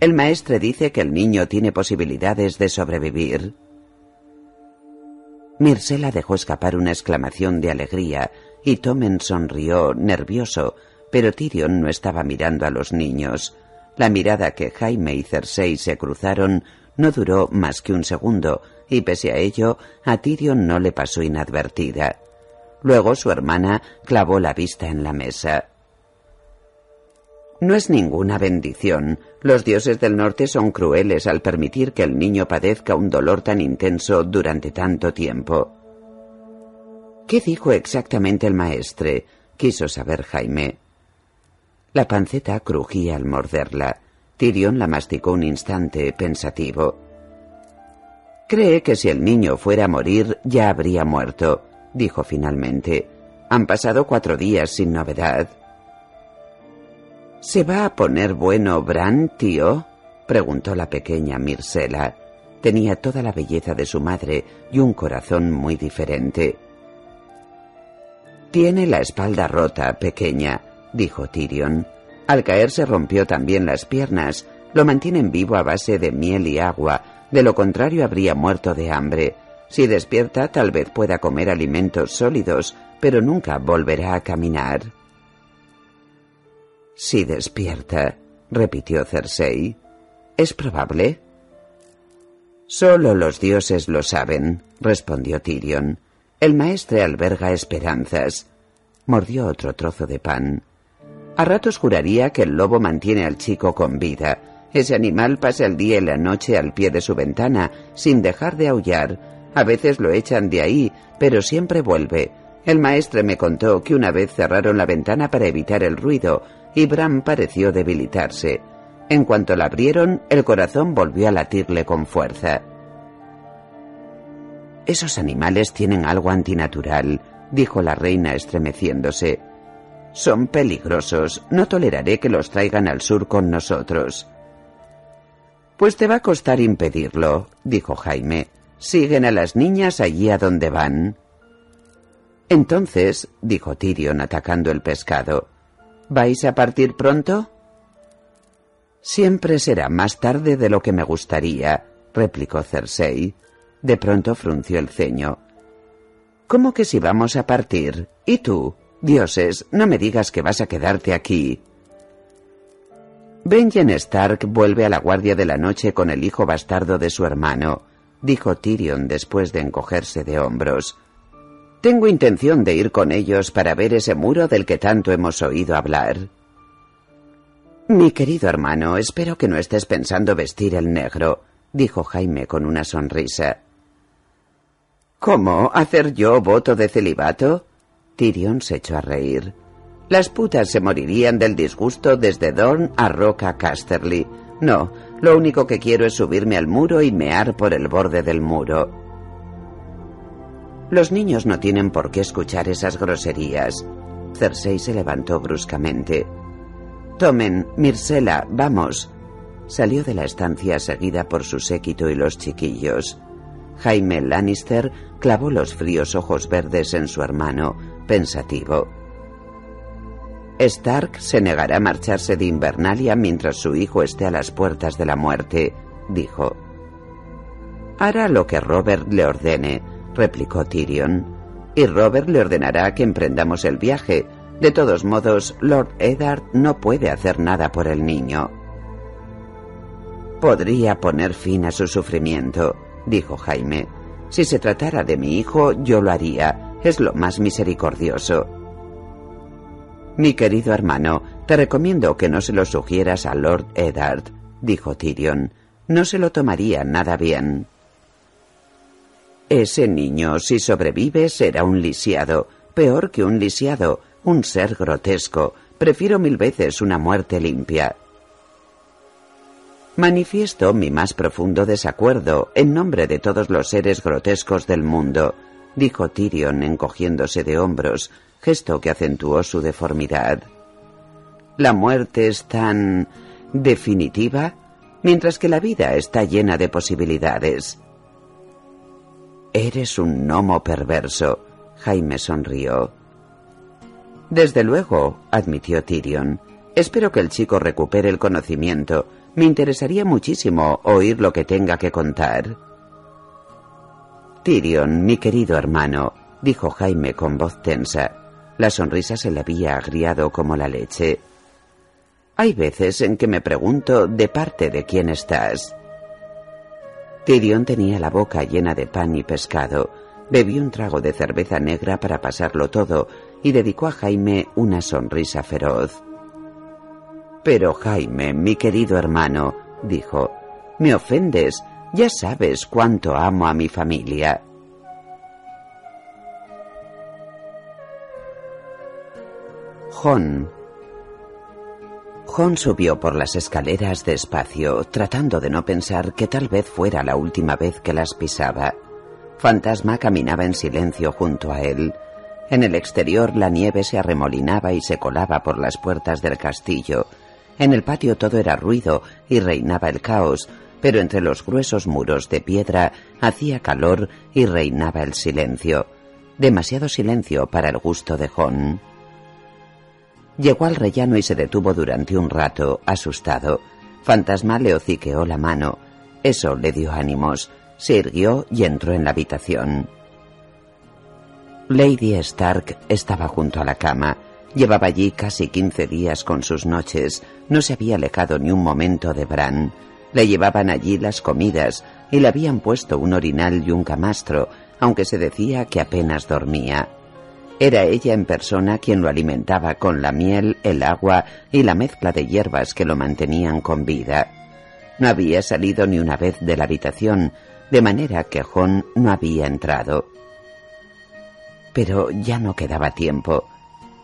El maestre dice que el niño tiene posibilidades de sobrevivir. Mirsela dejó escapar una exclamación de alegría y Tomen sonrió, nervioso, pero Tyrion no estaba mirando a los niños. La mirada que Jaime y Cersei se cruzaron no duró más que un segundo, y pese a ello, a Tyrion no le pasó inadvertida. Luego su hermana clavó la vista en la mesa. No es ninguna bendición. Los dioses del norte son crueles al permitir que el niño padezca un dolor tan intenso durante tanto tiempo. ¿Qué dijo exactamente el maestre? quiso saber Jaime. La panceta crujía al morderla. Tyrion la masticó un instante pensativo. Cree que si el niño fuera a morir ya habría muerto dijo finalmente. Han pasado cuatro días sin novedad. ¿Se va a poner bueno Bran, tío? preguntó la pequeña Mirsela. Tenía toda la belleza de su madre y un corazón muy diferente. Tiene la espalda rota, pequeña, dijo Tyrion. Al caer se rompió también las piernas. Lo mantienen vivo a base de miel y agua. De lo contrario habría muerto de hambre. Si despierta, tal vez pueda comer alimentos sólidos, pero nunca volverá a caminar. Si despierta, repitió Cersei. ¿Es probable? Solo los dioses lo saben, respondió Tyrion. El maestre alberga esperanzas. Mordió otro trozo de pan. A ratos juraría que el lobo mantiene al chico con vida. Ese animal pasa el día y la noche al pie de su ventana, sin dejar de aullar. A veces lo echan de ahí, pero siempre vuelve. El maestre me contó que una vez cerraron la ventana para evitar el ruido, y Bram pareció debilitarse. En cuanto la abrieron, el corazón volvió a latirle con fuerza. Esos animales tienen algo antinatural, dijo la reina estremeciéndose. Son peligrosos. No toleraré que los traigan al sur con nosotros. Pues te va a costar impedirlo, dijo Jaime. Siguen a las niñas allí a donde van. Entonces, dijo Tyrion atacando el pescado, ¿vais a partir pronto? Siempre será más tarde de lo que me gustaría, replicó Cersei. De pronto frunció el ceño. ¿Cómo que si vamos a partir? ¿Y tú? Dioses, no me digas que vas a quedarte aquí. Benjen Stark vuelve a la guardia de la noche con el hijo bastardo de su hermano, dijo Tyrion después de encogerse de hombros. Tengo intención de ir con ellos para ver ese muro del que tanto hemos oído hablar. Mi querido hermano, espero que no estés pensando vestir el negro, dijo Jaime con una sonrisa. ¿Cómo? ¿Hacer yo voto de celibato? Tyrion se echó a reír. Las putas se morirían del disgusto desde Dorn a Roca Casterly. No, lo único que quiero es subirme al muro y mear por el borde del muro. Los niños no tienen por qué escuchar esas groserías. Cersei se levantó bruscamente. Tomen, Mirsela, vamos. Salió de la estancia seguida por su séquito y los chiquillos. Jaime Lannister clavó los fríos ojos verdes en su hermano, pensativo. Stark se negará a marcharse de Invernalia mientras su hijo esté a las puertas de la muerte, dijo. Hará lo que Robert le ordene, replicó Tyrion. Y Robert le ordenará que emprendamos el viaje. De todos modos, Lord Eddard no puede hacer nada por el niño. Podría poner fin a su sufrimiento, dijo Jaime. Si se tratara de mi hijo, yo lo haría. Es lo más misericordioso. Mi querido hermano, te recomiendo que no se lo sugieras a Lord Eddard, dijo Tyrion. No se lo tomaría nada bien. Ese niño, si sobrevive, será un lisiado, peor que un lisiado, un ser grotesco. Prefiero mil veces una muerte limpia. Manifiesto mi más profundo desacuerdo en nombre de todos los seres grotescos del mundo, dijo Tyrion encogiéndose de hombros, gesto que acentuó su deformidad. La muerte es tan definitiva, mientras que la vida está llena de posibilidades. Eres un gnomo perverso, Jaime sonrió. Desde luego, admitió Tyrion. Espero que el chico recupere el conocimiento me interesaría muchísimo oír lo que tenga que contar. Tyrion, mi querido hermano, dijo Jaime con voz tensa. La sonrisa se le había agriado como la leche. Hay veces en que me pregunto de parte de quién estás. Tyrion tenía la boca llena de pan y pescado. Bebió un trago de cerveza negra para pasarlo todo y dedicó a Jaime una sonrisa feroz. Pero Jaime, mi querido hermano, dijo, me ofendes. Ya sabes cuánto amo a mi familia. Jon. Jon subió por las escaleras despacio, tratando de no pensar que tal vez fuera la última vez que las pisaba. Fantasma caminaba en silencio junto a él. En el exterior la nieve se arremolinaba y se colaba por las puertas del castillo, en el patio todo era ruido y reinaba el caos, pero entre los gruesos muros de piedra hacía calor y reinaba el silencio. Demasiado silencio para el gusto de Jon. Llegó al rellano y se detuvo durante un rato, asustado. Fantasma le hociqueó la mano. Eso le dio ánimos. Se irguió y entró en la habitación. Lady Stark estaba junto a la cama. Llevaba allí casi quince días con sus noches, no se había alejado ni un momento de Bran. Le llevaban allí las comidas y le habían puesto un orinal y un camastro, aunque se decía que apenas dormía. Era ella en persona quien lo alimentaba con la miel, el agua y la mezcla de hierbas que lo mantenían con vida. No había salido ni una vez de la habitación, de manera que John no había entrado. Pero ya no quedaba tiempo.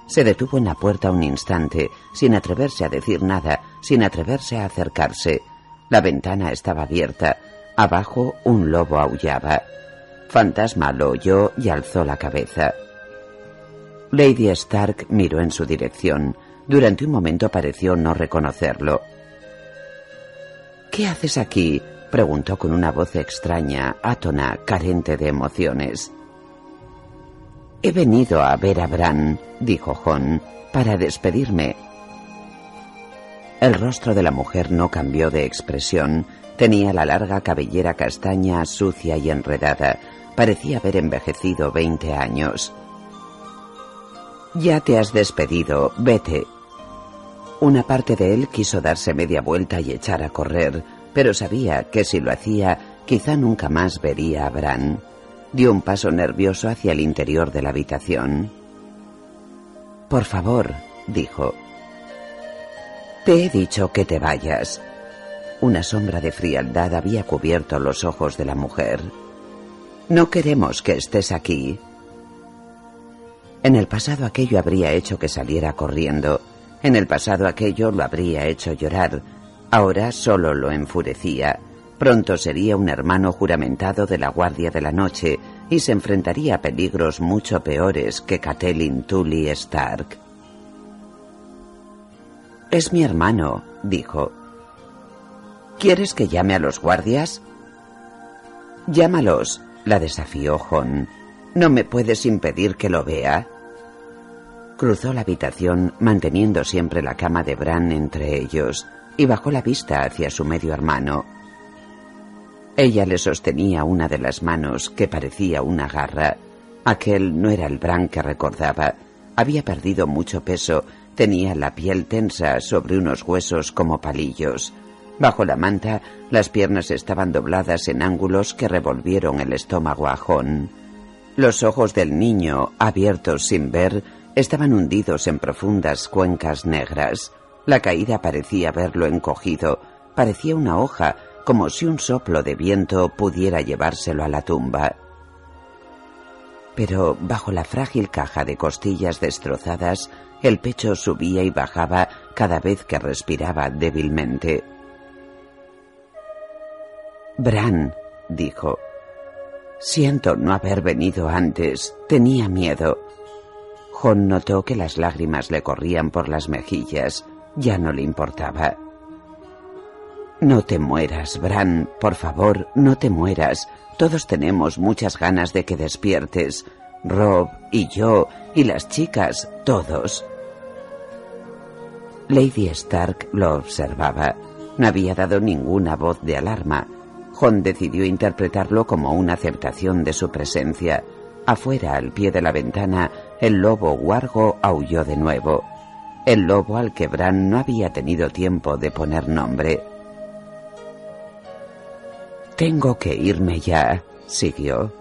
Se detuvo en la puerta un instante, sin atreverse a decir nada, sin atreverse a acercarse. La ventana estaba abierta. Abajo un lobo aullaba. Fantasma lo oyó y alzó la cabeza. Lady Stark miró en su dirección. Durante un momento pareció no reconocerlo. ¿Qué haces aquí? preguntó con una voz extraña, átona, carente de emociones. He venido a ver a Bran, dijo John, para despedirme. El rostro de la mujer no cambió de expresión. Tenía la larga cabellera castaña, sucia y enredada. Parecía haber envejecido veinte años. Ya te has despedido, vete. Una parte de él quiso darse media vuelta y echar a correr, pero sabía que si lo hacía, quizá nunca más vería a Bran. Dio un paso nervioso hacia el interior de la habitación. Por favor, dijo. Te he dicho que te vayas. Una sombra de frialdad había cubierto los ojos de la mujer. No queremos que estés aquí. En el pasado aquello habría hecho que saliera corriendo. En el pasado aquello lo habría hecho llorar. Ahora solo lo enfurecía. Pronto sería un hermano juramentado de la Guardia de la Noche y se enfrentaría a peligros mucho peores que Catelyn Tully Stark. Es mi hermano, dijo. ¿Quieres que llame a los guardias? Llámalos, la desafió Jon. ¿No me puedes impedir que lo vea? Cruzó la habitación manteniendo siempre la cama de Bran entre ellos y bajó la vista hacia su medio hermano. Ella le sostenía una de las manos que parecía una garra. Aquel no era el Bran que recordaba. Había perdido mucho peso, tenía la piel tensa sobre unos huesos como palillos. Bajo la manta, las piernas estaban dobladas en ángulos que revolvieron el estómago a Los ojos del niño, abiertos sin ver, estaban hundidos en profundas cuencas negras. La caída parecía haberlo encogido, parecía una hoja, como si un soplo de viento pudiera llevárselo a la tumba. Pero bajo la frágil caja de costillas destrozadas, el pecho subía y bajaba cada vez que respiraba débilmente. Bran, dijo. Siento no haber venido antes. Tenía miedo. John notó que las lágrimas le corrían por las mejillas. Ya no le importaba. No te mueras, Bran, por favor, no te mueras. Todos tenemos muchas ganas de que despiertes. Rob y yo y las chicas, todos. Lady Stark lo observaba. No había dado ninguna voz de alarma. John decidió interpretarlo como una aceptación de su presencia. Afuera, al pie de la ventana, el lobo huargo aulló de nuevo. El lobo al que Bran no había tenido tiempo de poner nombre. Tengo que irme ya, siguió.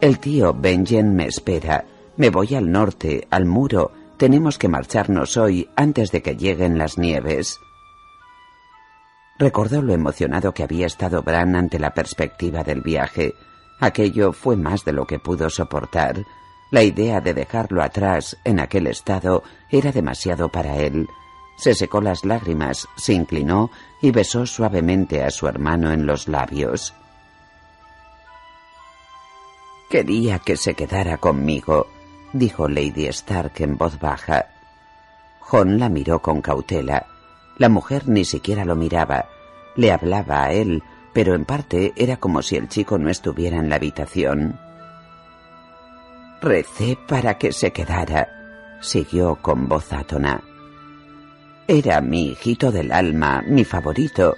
El tío Benjen me espera. Me voy al norte, al muro. Tenemos que marcharnos hoy antes de que lleguen las nieves. Recordó lo emocionado que había estado Bran ante la perspectiva del viaje. Aquello fue más de lo que pudo soportar. La idea de dejarlo atrás en aquel estado era demasiado para él. Se secó las lágrimas, se inclinó y besó suavemente a su hermano en los labios. Quería que se quedara conmigo, dijo Lady Stark en voz baja. John la miró con cautela. La mujer ni siquiera lo miraba. Le hablaba a él, pero en parte era como si el chico no estuviera en la habitación. Recé para que se quedara, siguió con voz átona. Era mi hijito del alma, mi favorito.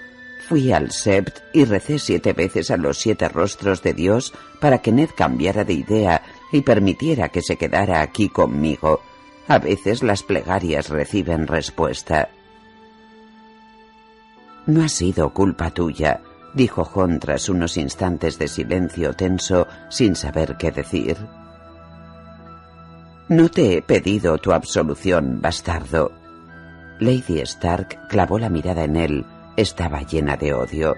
Fui al Sept y recé siete veces a los siete rostros de Dios para que Ned cambiara de idea y permitiera que se quedara aquí conmigo. A veces las plegarias reciben respuesta. No ha sido culpa tuya, dijo John tras unos instantes de silencio tenso sin saber qué decir. No te he pedido tu absolución, bastardo. Lady Stark clavó la mirada en él. Estaba llena de odio.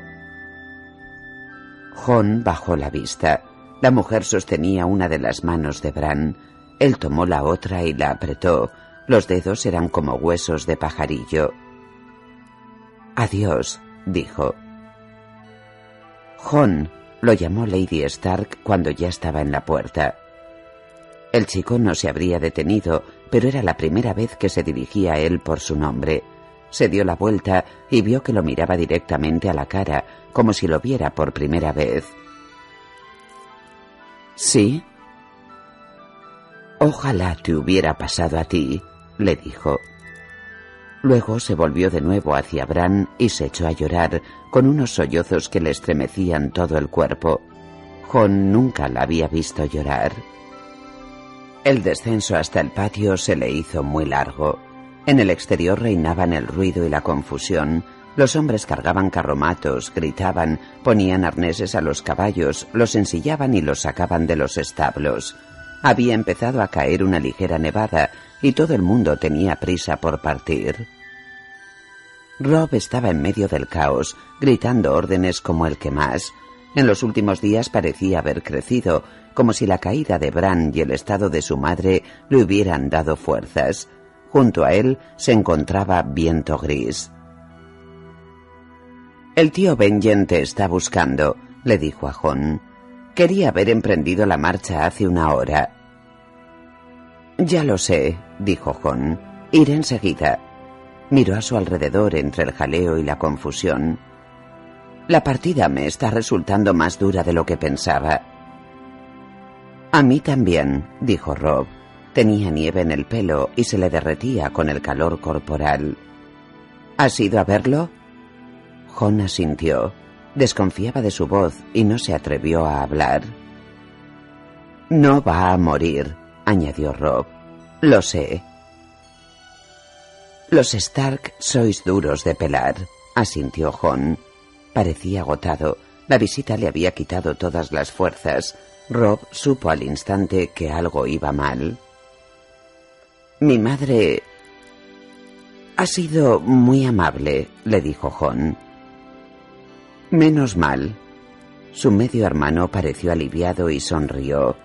John bajó la vista. La mujer sostenía una de las manos de Bran. Él tomó la otra y la apretó. Los dedos eran como huesos de pajarillo. Adiós, dijo. John, lo llamó Lady Stark cuando ya estaba en la puerta. El chico no se habría detenido, pero era la primera vez que se dirigía a él por su nombre. Se dio la vuelta y vio que lo miraba directamente a la cara, como si lo viera por primera vez. ¿Sí? Ojalá te hubiera pasado a ti, le dijo. Luego se volvió de nuevo hacia Bran y se echó a llorar, con unos sollozos que le estremecían todo el cuerpo. Jon nunca la había visto llorar. El descenso hasta el patio se le hizo muy largo. En el exterior reinaban el ruido y la confusión. Los hombres cargaban carromatos, gritaban, ponían arneses a los caballos, los ensillaban y los sacaban de los establos. Había empezado a caer una ligera nevada y todo el mundo tenía prisa por partir. Rob estaba en medio del caos, gritando órdenes como el que más. En los últimos días parecía haber crecido, como si la caída de Bran y el estado de su madre le hubieran dado fuerzas. Junto a él se encontraba Viento Gris. El tío Benjen te está buscando, le dijo a Jon. Quería haber emprendido la marcha hace una hora. Ya lo sé, dijo Jon. Iré enseguida. Miró a su alrededor entre el jaleo y la confusión. La partida me está resultando más dura de lo que pensaba. A mí también, dijo Rob. Tenía nieve en el pelo y se le derretía con el calor corporal. ¿Has ido a verlo? Jon asintió. Desconfiaba de su voz y no se atrevió a hablar. No va a morir, añadió Rob. Lo sé. Los Stark sois duros de pelar, asintió Jon. Parecía agotado. La visita le había quitado todas las fuerzas. Rob supo al instante que algo iba mal. Mi madre... Ha sido muy amable, le dijo Jon. Menos mal. Su medio hermano pareció aliviado y sonrió.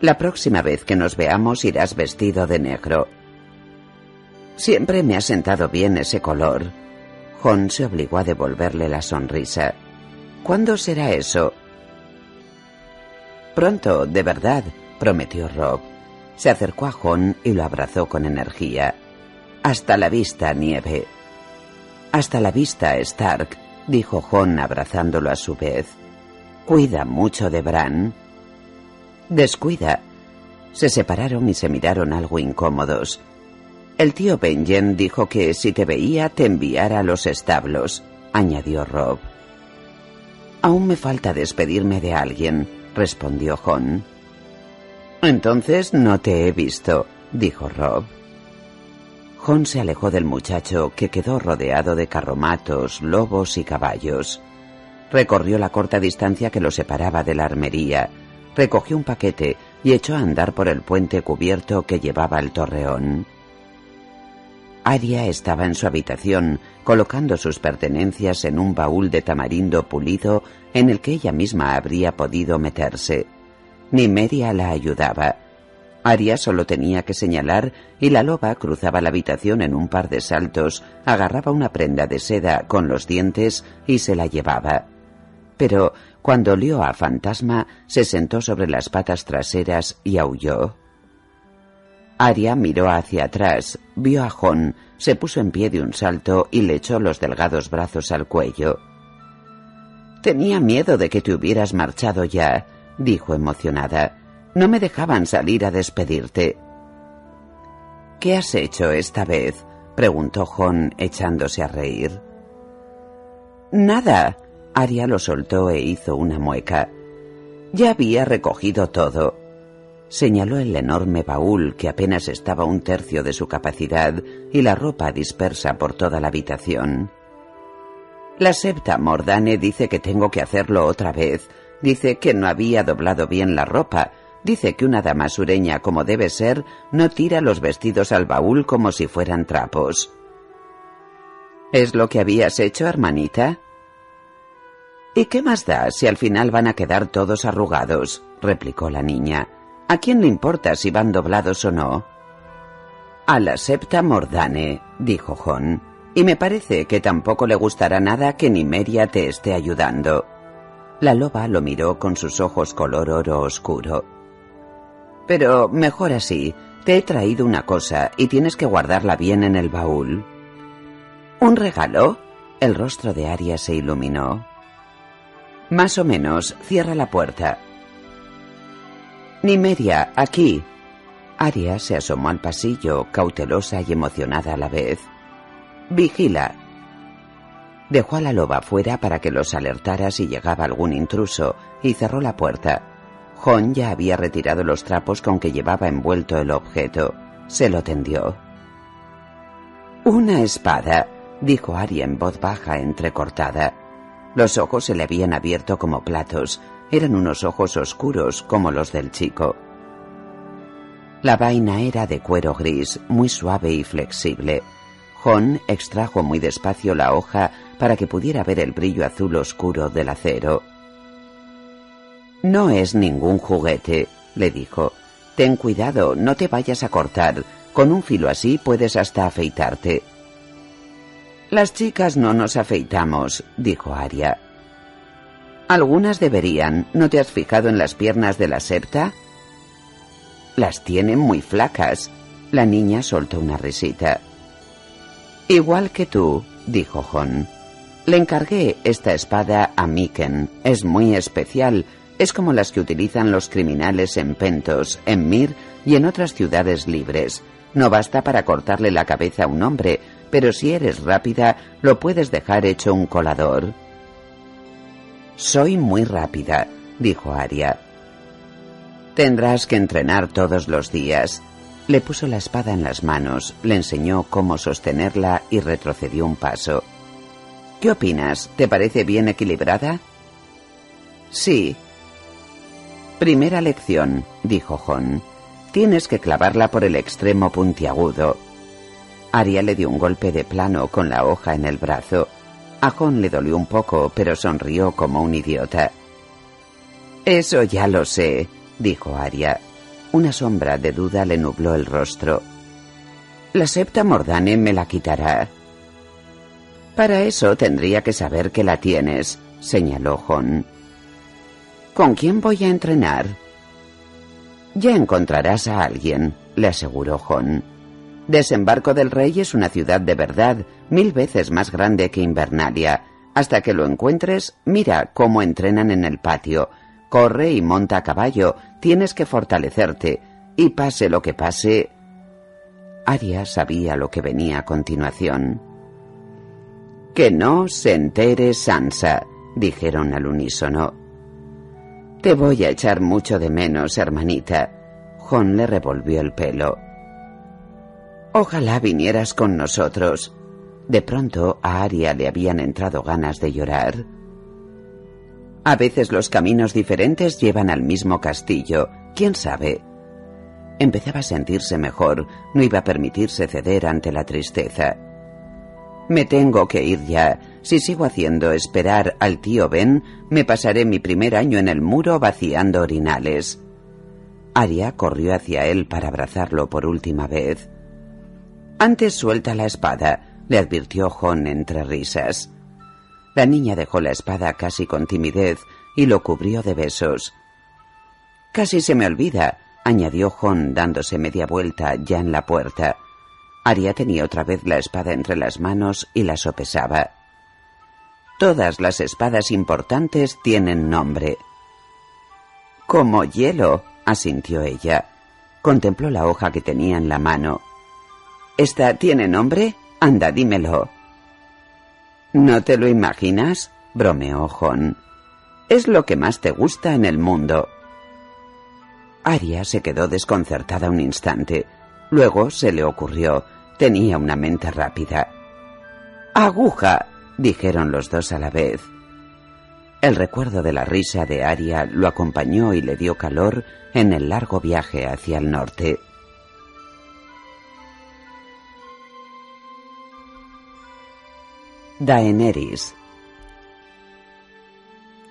La próxima vez que nos veamos irás vestido de negro. Siempre me ha sentado bien ese color. Jon se obligó a devolverle la sonrisa. ¿Cuándo será eso? Pronto, de verdad, prometió Rob. Se acercó a Jon y lo abrazó con energía. Hasta la vista, nieve. Hasta la vista, Stark, dijo Jon abrazándolo a su vez. Cuida mucho de Bran. Descuida. Se separaron y se miraron algo incómodos. El tío Benjen dijo que si te veía te enviara a los establos, añadió Rob. Aún me falta despedirme de alguien, respondió Jon. Entonces no te he visto, dijo Rob. Jon se alejó del muchacho, que quedó rodeado de carromatos, lobos y caballos. Recorrió la corta distancia que lo separaba de la armería, recogió un paquete y echó a andar por el puente cubierto que llevaba al torreón. Aria estaba en su habitación, colocando sus pertenencias en un baúl de tamarindo pulido en el que ella misma habría podido meterse. Ni Meria la ayudaba. Aria solo tenía que señalar y la loba cruzaba la habitación en un par de saltos, agarraba una prenda de seda con los dientes y se la llevaba. Pero cuando olió a Fantasma, se sentó sobre las patas traseras y aulló. Aria miró hacia atrás, vio a Jon, se puso en pie de un salto y le echó los delgados brazos al cuello. Tenía miedo de que te hubieras marchado ya, dijo emocionada. No me dejaban salir a despedirte. ¿Qué has hecho esta vez? preguntó Jon echándose a reír. Nada. Aria lo soltó e hizo una mueca. Ya había recogido todo. Señaló el enorme baúl que apenas estaba un tercio de su capacidad y la ropa dispersa por toda la habitación. La septa Mordane dice que tengo que hacerlo otra vez. Dice que no había doblado bien la ropa, Dice que una dama sureña como debe ser no tira los vestidos al baúl como si fueran trapos. ¿Es lo que habías hecho, hermanita? ¿Y qué más da si al final van a quedar todos arrugados? replicó la niña. ¿A quién le importa si van doblados o no? A la septa Mordane, dijo Jon, y me parece que tampoco le gustará nada que Nimeria te esté ayudando. La loba lo miró con sus ojos color oro oscuro. Pero mejor así. Te he traído una cosa y tienes que guardarla bien en el baúl. ¿Un regalo? El rostro de Aria se iluminó. Más o menos. Cierra la puerta. Nimeria, aquí. Aria se asomó al pasillo, cautelosa y emocionada a la vez. Vigila. Dejó a la loba fuera para que los alertara si llegaba algún intruso y cerró la puerta. Jon ya había retirado los trapos con que llevaba envuelto el objeto. Se lo tendió. Una espada, dijo Aria en voz baja entrecortada. Los ojos se le habían abierto como platos. Eran unos ojos oscuros como los del chico. La vaina era de cuero gris, muy suave y flexible. Jon extrajo muy despacio la hoja para que pudiera ver el brillo azul oscuro del acero. No es ningún juguete, le dijo. Ten cuidado, no te vayas a cortar. Con un filo así puedes hasta afeitarte. Las chicas no nos afeitamos, dijo Aria. Algunas deberían. ¿No te has fijado en las piernas de la septa? Las tienen muy flacas. La niña soltó una risita. Igual que tú, dijo Jon. Le encargué esta espada a Miken. Es muy especial es como las que utilizan los criminales en Pentos, en Mir y en otras ciudades libres. No basta para cortarle la cabeza a un hombre, pero si eres rápida, lo puedes dejar hecho un colador. Soy muy rápida, dijo Aria. Tendrás que entrenar todos los días. Le puso la espada en las manos, le enseñó cómo sostenerla y retrocedió un paso. ¿Qué opinas? ¿Te parece bien equilibrada? Sí, Primera lección, dijo Jon. Tienes que clavarla por el extremo puntiagudo. Aria le dio un golpe de plano con la hoja en el brazo. A Jon le dolió un poco, pero sonrió como un idiota. Eso ya lo sé, dijo Aria. Una sombra de duda le nubló el rostro. La septa Mordane me la quitará. Para eso tendría que saber que la tienes, señaló Jon. ¿Con quién voy a entrenar? Ya encontrarás a alguien, le aseguró Jon. Desembarco del Rey es una ciudad de verdad, mil veces más grande que Invernalia. Hasta que lo encuentres, mira cómo entrenan en el patio. Corre y monta a caballo, tienes que fortalecerte. Y pase lo que pase... Aria sabía lo que venía a continuación. Que no se entere Sansa, dijeron al unísono. Te voy a echar mucho de menos, hermanita. Jon le revolvió el pelo. Ojalá vinieras con nosotros. De pronto a Aria le habían entrado ganas de llorar. A veces los caminos diferentes llevan al mismo castillo. ¿Quién sabe? Empezaba a sentirse mejor. No iba a permitirse ceder ante la tristeza. Me tengo que ir ya. Si sigo haciendo esperar al tío Ben, me pasaré mi primer año en el muro vaciando orinales. Aria corrió hacia él para abrazarlo por última vez. Antes suelta la espada, le advirtió Jon entre risas. La niña dejó la espada casi con timidez y lo cubrió de besos. Casi se me olvida, añadió Jon dándose media vuelta ya en la puerta. Aria tenía otra vez la espada entre las manos y la sopesaba. Todas las espadas importantes tienen nombre. Como hielo, asintió ella. Contempló la hoja que tenía en la mano. ¿Esta tiene nombre? Anda, dímelo. ¿No te lo imaginas? bromeó Jon. Es lo que más te gusta en el mundo. Aria se quedó desconcertada un instante. Luego se le ocurrió. Tenía una mente rápida. Aguja, dijeron los dos a la vez. El recuerdo de la risa de Aria lo acompañó y le dio calor en el largo viaje hacia el norte. Daenerys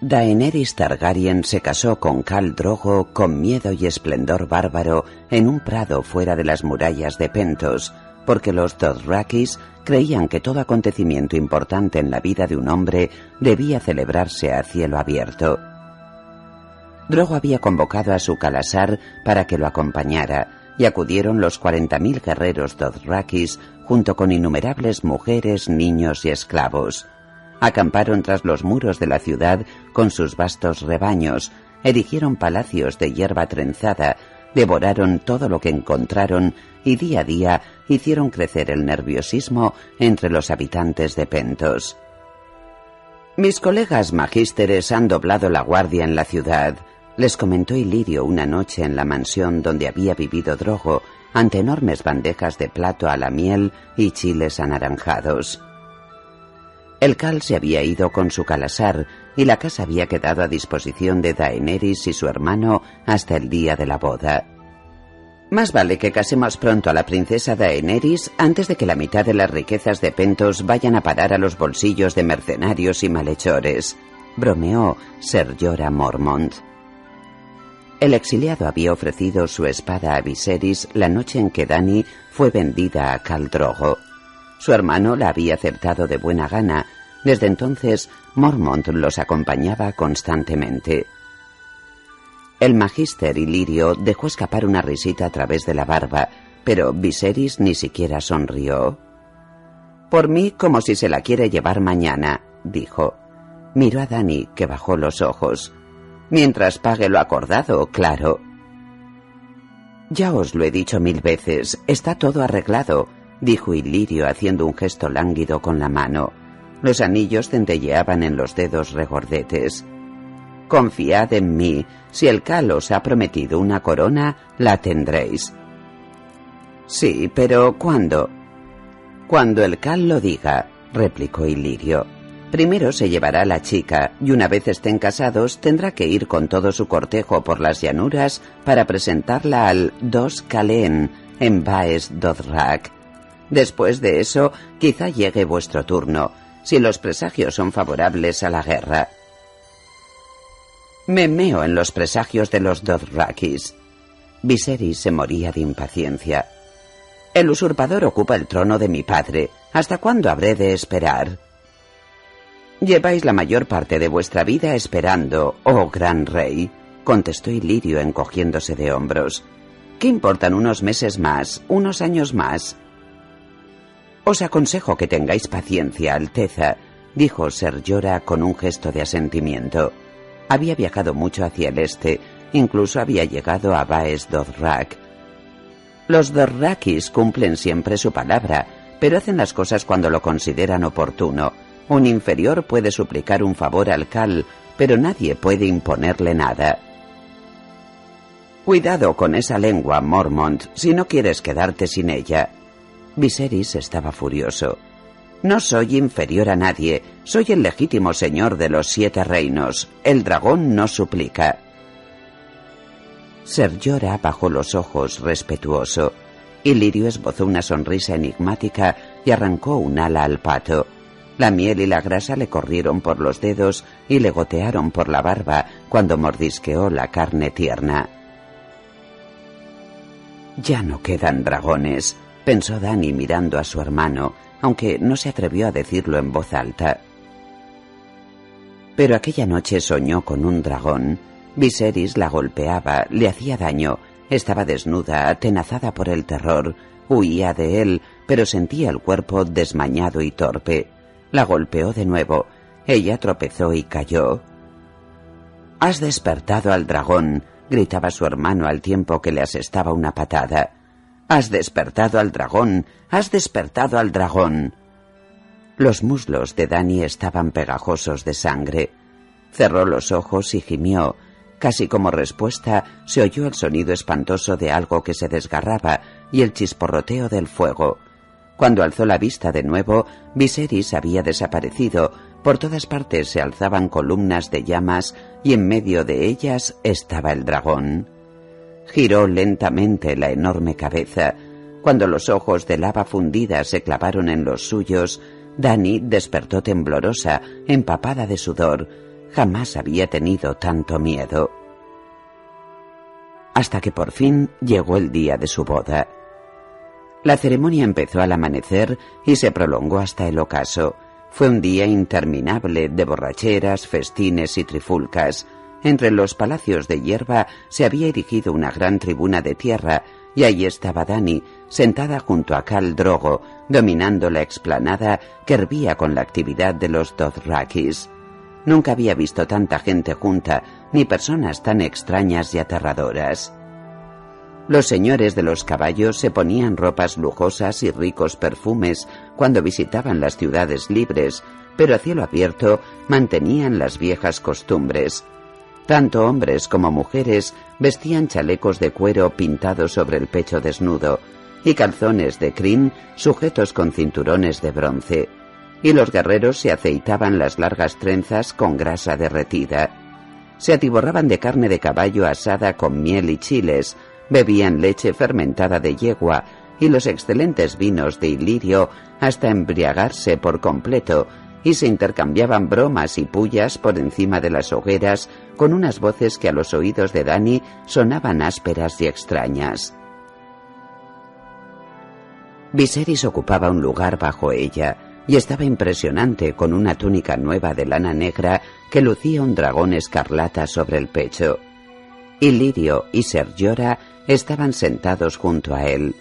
Daenerys Targaryen se casó con Khal Drogo con miedo y esplendor bárbaro en un prado fuera de las murallas de Pentos, porque los Dothrakis creían que todo acontecimiento importante en la vida de un hombre debía celebrarse a cielo abierto. Drogo había convocado a su calasar para que lo acompañara, y acudieron los cuarenta mil guerreros Dothrakis junto con innumerables mujeres, niños y esclavos. Acamparon tras los muros de la ciudad con sus vastos rebaños, erigieron palacios de hierba trenzada, devoraron todo lo que encontraron y día a día hicieron crecer el nerviosismo entre los habitantes de Pentos. Mis colegas magísteres han doblado la guardia en la ciudad, les comentó Ilirio una noche en la mansión donde había vivido Drogo, ante enormes bandejas de plato a la miel y chiles anaranjados. El cal se había ido con su calasar y la casa había quedado a disposición de Daenerys y su hermano hasta el día de la boda. Más vale que casemos pronto a la princesa Daenerys antes de que la mitad de las riquezas de Pentos vayan a parar a los bolsillos de mercenarios y malhechores, bromeó Ser Jorah Mormont. El exiliado había ofrecido su espada a Viserys la noche en que Dani fue vendida a Khal Drogo. Su hermano la había aceptado de buena gana. Desde entonces, Mormont los acompañaba constantemente. El magíster Ilirio dejó escapar una risita a través de la barba, pero Viserys ni siquiera sonrió. Por mí, como si se la quiere llevar mañana, dijo. Miró a Dani, que bajó los ojos. Mientras pague lo acordado, claro. Ya os lo he dicho mil veces, está todo arreglado dijo Ilirio haciendo un gesto lánguido con la mano. Los anillos centelleaban en los dedos regordetes. Confiad en mí, si el Cal os ha prometido una corona, la tendréis. Sí, pero ¿cuándo? Cuando el Cal lo diga, replicó Ilirio. Primero se llevará la chica y una vez estén casados tendrá que ir con todo su cortejo por las llanuras para presentarla al Dos Calen en Baes Dothrak Después de eso, quizá llegue vuestro turno, si los presagios son favorables a la guerra. Me meo en los presagios de los Dothrakis. Viserys se moría de impaciencia. El usurpador ocupa el trono de mi padre. ¿Hasta cuándo habré de esperar? Lleváis la mayor parte de vuestra vida esperando, oh gran rey, contestó Ilirio encogiéndose de hombros. ¿Qué importan unos meses más, unos años más? Os aconsejo que tengáis paciencia, Alteza, dijo Ser Llora con un gesto de asentimiento. Había viajado mucho hacia el este, incluso había llegado a Baes Dothrak. Los Dorrakis cumplen siempre su palabra, pero hacen las cosas cuando lo consideran oportuno. Un inferior puede suplicar un favor al Cal, pero nadie puede imponerle nada. Cuidado con esa lengua, Mormont, si no quieres quedarte sin ella. Viserys estaba furioso. No soy inferior a nadie, soy el legítimo señor de los siete reinos. El dragón no suplica. Ser Llora bajó los ojos, respetuoso. Ilirio esbozó una sonrisa enigmática y arrancó un ala al pato. La miel y la grasa le corrieron por los dedos y le gotearon por la barba cuando mordisqueó la carne tierna. Ya no quedan dragones, pensó Dani mirando a su hermano, aunque no se atrevió a decirlo en voz alta. Pero aquella noche soñó con un dragón. Viserys la golpeaba, le hacía daño, estaba desnuda, atenazada por el terror, huía de él, pero sentía el cuerpo desmañado y torpe. La golpeó de nuevo. Ella tropezó y cayó. Has despertado al dragón, gritaba su hermano al tiempo que le asestaba una patada. Has despertado al dragón, has despertado al dragón. Los muslos de Dani estaban pegajosos de sangre. Cerró los ojos y gimió. Casi como respuesta se oyó el sonido espantoso de algo que se desgarraba y el chisporroteo del fuego. Cuando alzó la vista de nuevo, Viserys había desaparecido, Por todas partes se alzaban columnas de llamas y en medio de ellas estaba el dragón. Giró lentamente la enorme cabeza. Cuando los ojos de lava fundida se clavaron en los suyos, Dani despertó temblorosa, empapada de sudor. Jamás había tenido tanto miedo. Hasta que por fin llegó el día de su boda. La ceremonia empezó al amanecer y se prolongó hasta el ocaso. Fue un día interminable de borracheras, festines y trifulcas. Entre los palacios de hierba se había erigido una gran tribuna de tierra y allí estaba Dani, sentada junto a Cal Drogo, dominando la explanada que hervía con la actividad de los Dothrakis. Nunca había visto tanta gente junta, ni personas tan extrañas y aterradoras. Los señores de los caballos se ponían ropas lujosas y ricos perfumes cuando visitaban las ciudades libres, pero a cielo abierto mantenían las viejas costumbres. Tanto hombres como mujeres vestían chalecos de cuero pintados sobre el pecho desnudo y calzones de crin sujetos con cinturones de bronce, y los guerreros se aceitaban las largas trenzas con grasa derretida. Se atiborraban de carne de caballo asada con miel y chiles, Bebían leche fermentada de yegua y los excelentes vinos de Ilirio hasta embriagarse por completo y se intercambiaban bromas y pullas por encima de las hogueras con unas voces que a los oídos de Dani sonaban ásperas y extrañas. Viserys ocupaba un lugar bajo ella y estaba impresionante con una túnica nueva de lana negra que lucía un dragón escarlata sobre el pecho. Ilirio y Sergiora estaban sentados junto a él.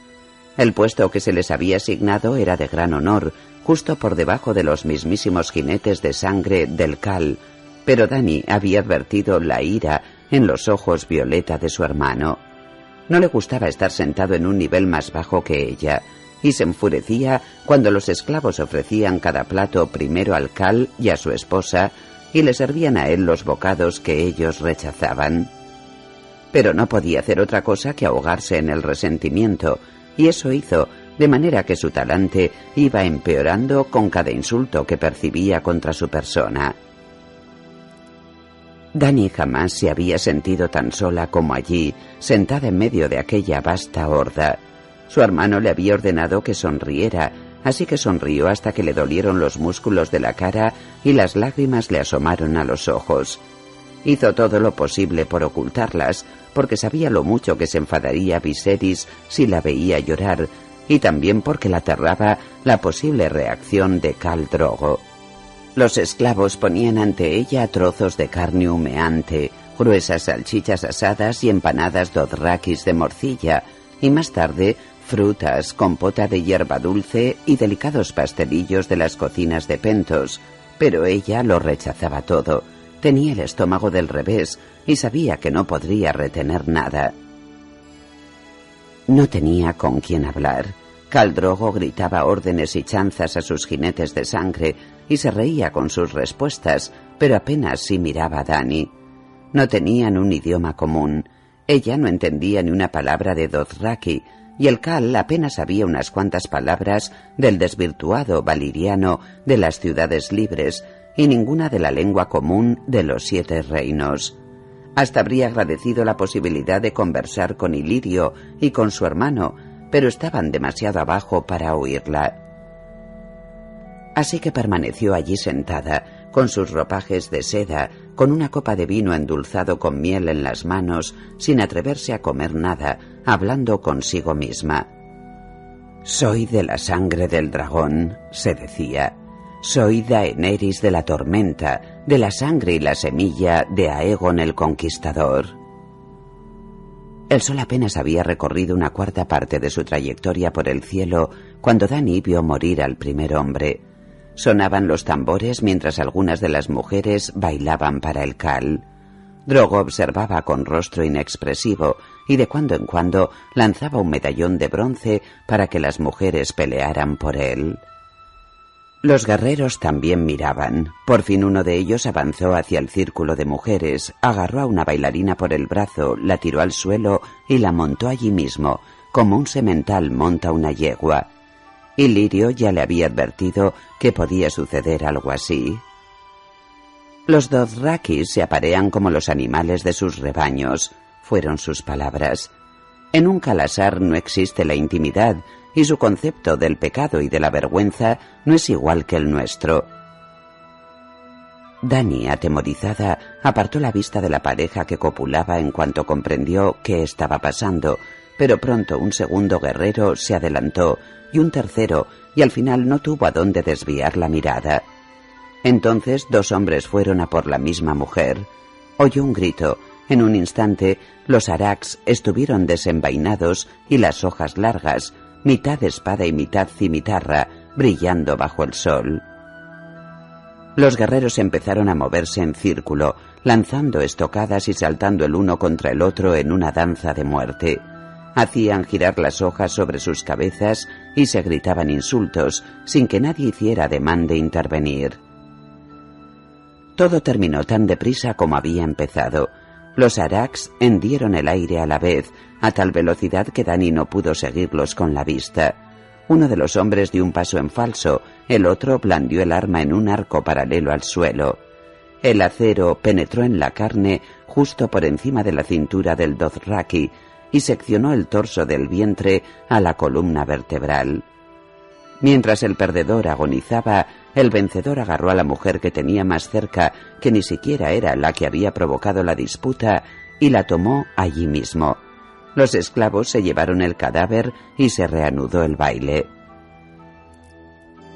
El puesto que se les había asignado era de gran honor, justo por debajo de los mismísimos jinetes de sangre del Cal, pero Dani había advertido la ira en los ojos violeta de su hermano. No le gustaba estar sentado en un nivel más bajo que ella, y se enfurecía cuando los esclavos ofrecían cada plato primero al Cal y a su esposa, y le servían a él los bocados que ellos rechazaban pero no podía hacer otra cosa que ahogarse en el resentimiento, y eso hizo, de manera que su talante iba empeorando con cada insulto que percibía contra su persona. Dani jamás se había sentido tan sola como allí, sentada en medio de aquella vasta horda. Su hermano le había ordenado que sonriera, así que sonrió hasta que le dolieron los músculos de la cara y las lágrimas le asomaron a los ojos. Hizo todo lo posible por ocultarlas, porque sabía lo mucho que se enfadaría Viserys si la veía llorar, y también porque la aterraba la posible reacción de Khal Drogo. Los esclavos ponían ante ella trozos de carne humeante, gruesas salchichas asadas y empanadas dodrakis de morcilla, y más tarde frutas, compota de hierba dulce y delicados pastelillos de las cocinas de Pentos, pero ella lo rechazaba todo Tenía el estómago del revés y sabía que no podría retener nada. No tenía con quién hablar. Caldrogo gritaba órdenes y chanzas a sus jinetes de sangre y se reía con sus respuestas, pero apenas si miraba a Dani. No tenían un idioma común. Ella no entendía ni una palabra de Dothraki, y el Cal apenas sabía unas cuantas palabras del desvirtuado valiriano de las ciudades libres, y ninguna de la lengua común de los siete reinos. Hasta habría agradecido la posibilidad de conversar con Ilirio y con su hermano, pero estaban demasiado abajo para oírla. Así que permaneció allí sentada, con sus ropajes de seda, con una copa de vino endulzado con miel en las manos, sin atreverse a comer nada, hablando consigo misma. Soy de la sangre del dragón, se decía. Soy Daenerys de la tormenta, de la sangre y la semilla de Aegon el Conquistador. El sol apenas había recorrido una cuarta parte de su trayectoria por el cielo cuando Dani vio morir al primer hombre. Sonaban los tambores mientras algunas de las mujeres bailaban para el cal. Drogo observaba con rostro inexpresivo y de cuando en cuando lanzaba un medallón de bronce para que las mujeres pelearan por él. Los guerreros también miraban. Por fin uno de ellos avanzó hacia el círculo de mujeres, agarró a una bailarina por el brazo, la tiró al suelo y la montó allí mismo, como un semental monta una yegua. Y Lirio ya le había advertido que podía suceder algo así. Los Dothrakis se aparean como los animales de sus rebaños, fueron sus palabras. En un calasar no existe la intimidad y su concepto del pecado y de la vergüenza no es igual que el nuestro. Dani, atemorizada, apartó la vista de la pareja que copulaba en cuanto comprendió qué estaba pasando, pero pronto un segundo guerrero se adelantó y un tercero, y al final no tuvo a dónde desviar la mirada. Entonces dos hombres fueron a por la misma mujer. Oyó un grito. En un instante, los arax estuvieron desenvainados y las hojas largas, mitad espada y mitad cimitarra, brillando bajo el sol. Los guerreros empezaron a moverse en círculo, lanzando estocadas y saltando el uno contra el otro en una danza de muerte. Hacían girar las hojas sobre sus cabezas y se gritaban insultos sin que nadie hiciera ademán de intervenir. Todo terminó tan deprisa como había empezado. Los arax hendieron el aire a la vez, a tal velocidad que Dani no pudo seguirlos con la vista. Uno de los hombres dio un paso en falso, el otro blandió el arma en un arco paralelo al suelo. El acero penetró en la carne justo por encima de la cintura del Dothraki y seccionó el torso del vientre a la columna vertebral. Mientras el perdedor agonizaba, el vencedor agarró a la mujer que tenía más cerca, que ni siquiera era la que había provocado la disputa, y la tomó allí mismo. Los esclavos se llevaron el cadáver y se reanudó el baile.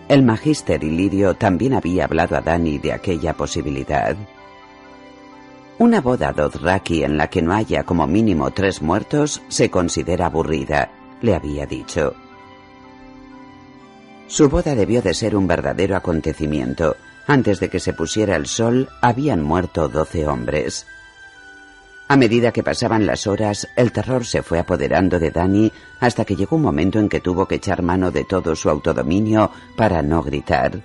El magíster Ilirio también había hablado a Dani de aquella posibilidad. Una boda Dothraki en la que no haya como mínimo tres muertos se considera aburrida, le había dicho. Su boda debió de ser un verdadero acontecimiento. Antes de que se pusiera el sol, habían muerto doce hombres. A medida que pasaban las horas, el terror se fue apoderando de Dani hasta que llegó un momento en que tuvo que echar mano de todo su autodominio para no gritar.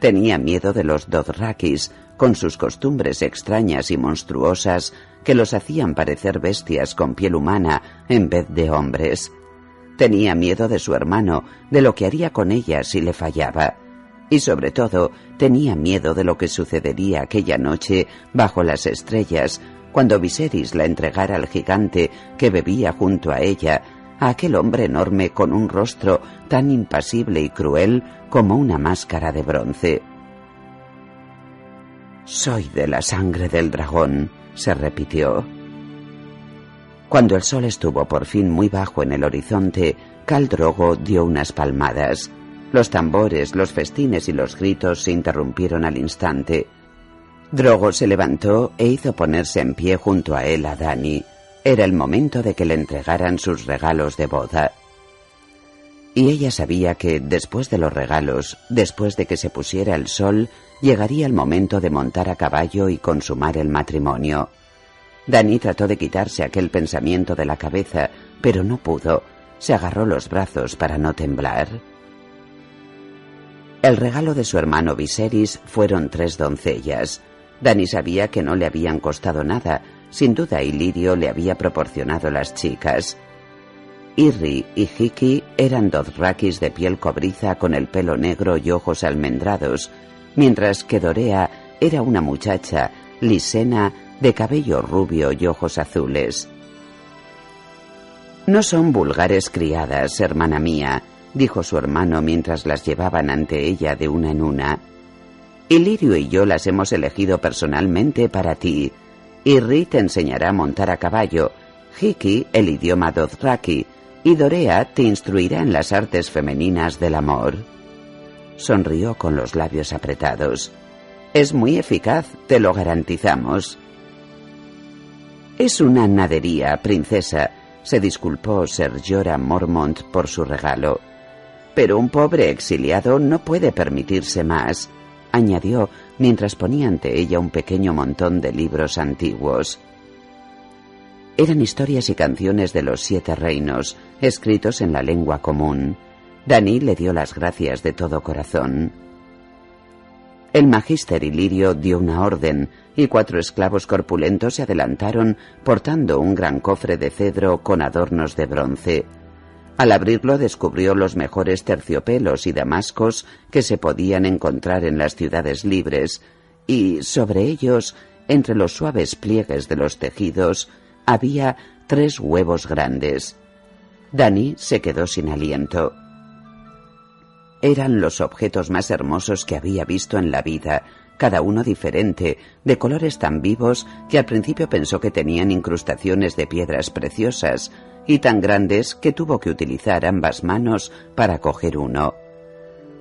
Tenía miedo de los Dothrakis, con sus costumbres extrañas y monstruosas que los hacían parecer bestias con piel humana en vez de hombres. Tenía miedo de su hermano, de lo que haría con ella si le fallaba. Y sobre todo, tenía miedo de lo que sucedería aquella noche bajo las estrellas cuando Viserys la entregara al gigante que bebía junto a ella, a aquel hombre enorme con un rostro tan impasible y cruel como una máscara de bronce. Soy de la sangre del dragón, se repitió. Cuando el sol estuvo por fin muy bajo en el horizonte, Caldrogo dio unas palmadas. Los tambores, los festines y los gritos se interrumpieron al instante. Drogo se levantó e hizo ponerse en pie junto a él a Dani. Era el momento de que le entregaran sus regalos de boda. Y ella sabía que, después de los regalos, después de que se pusiera el sol, llegaría el momento de montar a caballo y consumar el matrimonio. Dani trató de quitarse aquel pensamiento de la cabeza, pero no pudo. Se agarró los brazos para no temblar. El regalo de su hermano Viserys fueron tres doncellas. Dani sabía que no le habían costado nada. Sin duda Ilirio le había proporcionado las chicas. Irri y Hiki eran Dothrakis de piel cobriza con el pelo negro y ojos almendrados, mientras que Dorea era una muchacha, lisena, de cabello rubio y ojos azules. No son vulgares criadas, hermana mía, dijo su hermano mientras las llevaban ante ella de una en una. Ilirio y yo las hemos elegido personalmente para ti. Irri te enseñará a montar a caballo, Hiki el idioma Dothraki y Dorea te instruirá en las artes femeninas del amor. Sonrió con los labios apretados. Es muy eficaz, te lo garantizamos. Es una nadería, princesa, se disculpó Sir Jorah Mormont por su regalo. Pero un pobre exiliado no puede permitirse más añadió mientras ponía ante ella un pequeño montón de libros antiguos. Eran historias y canciones de los siete reinos, escritos en la lengua común. Dani le dio las gracias de todo corazón. El magíster Ilirio dio una orden y cuatro esclavos corpulentos se adelantaron portando un gran cofre de cedro con adornos de bronce. Al abrirlo descubrió los mejores terciopelos y damascos que se podían encontrar en las ciudades libres, y sobre ellos, entre los suaves pliegues de los tejidos, había tres huevos grandes. Dani se quedó sin aliento. Eran los objetos más hermosos que había visto en la vida, cada uno diferente, de colores tan vivos que al principio pensó que tenían incrustaciones de piedras preciosas, y tan grandes que tuvo que utilizar ambas manos para coger uno.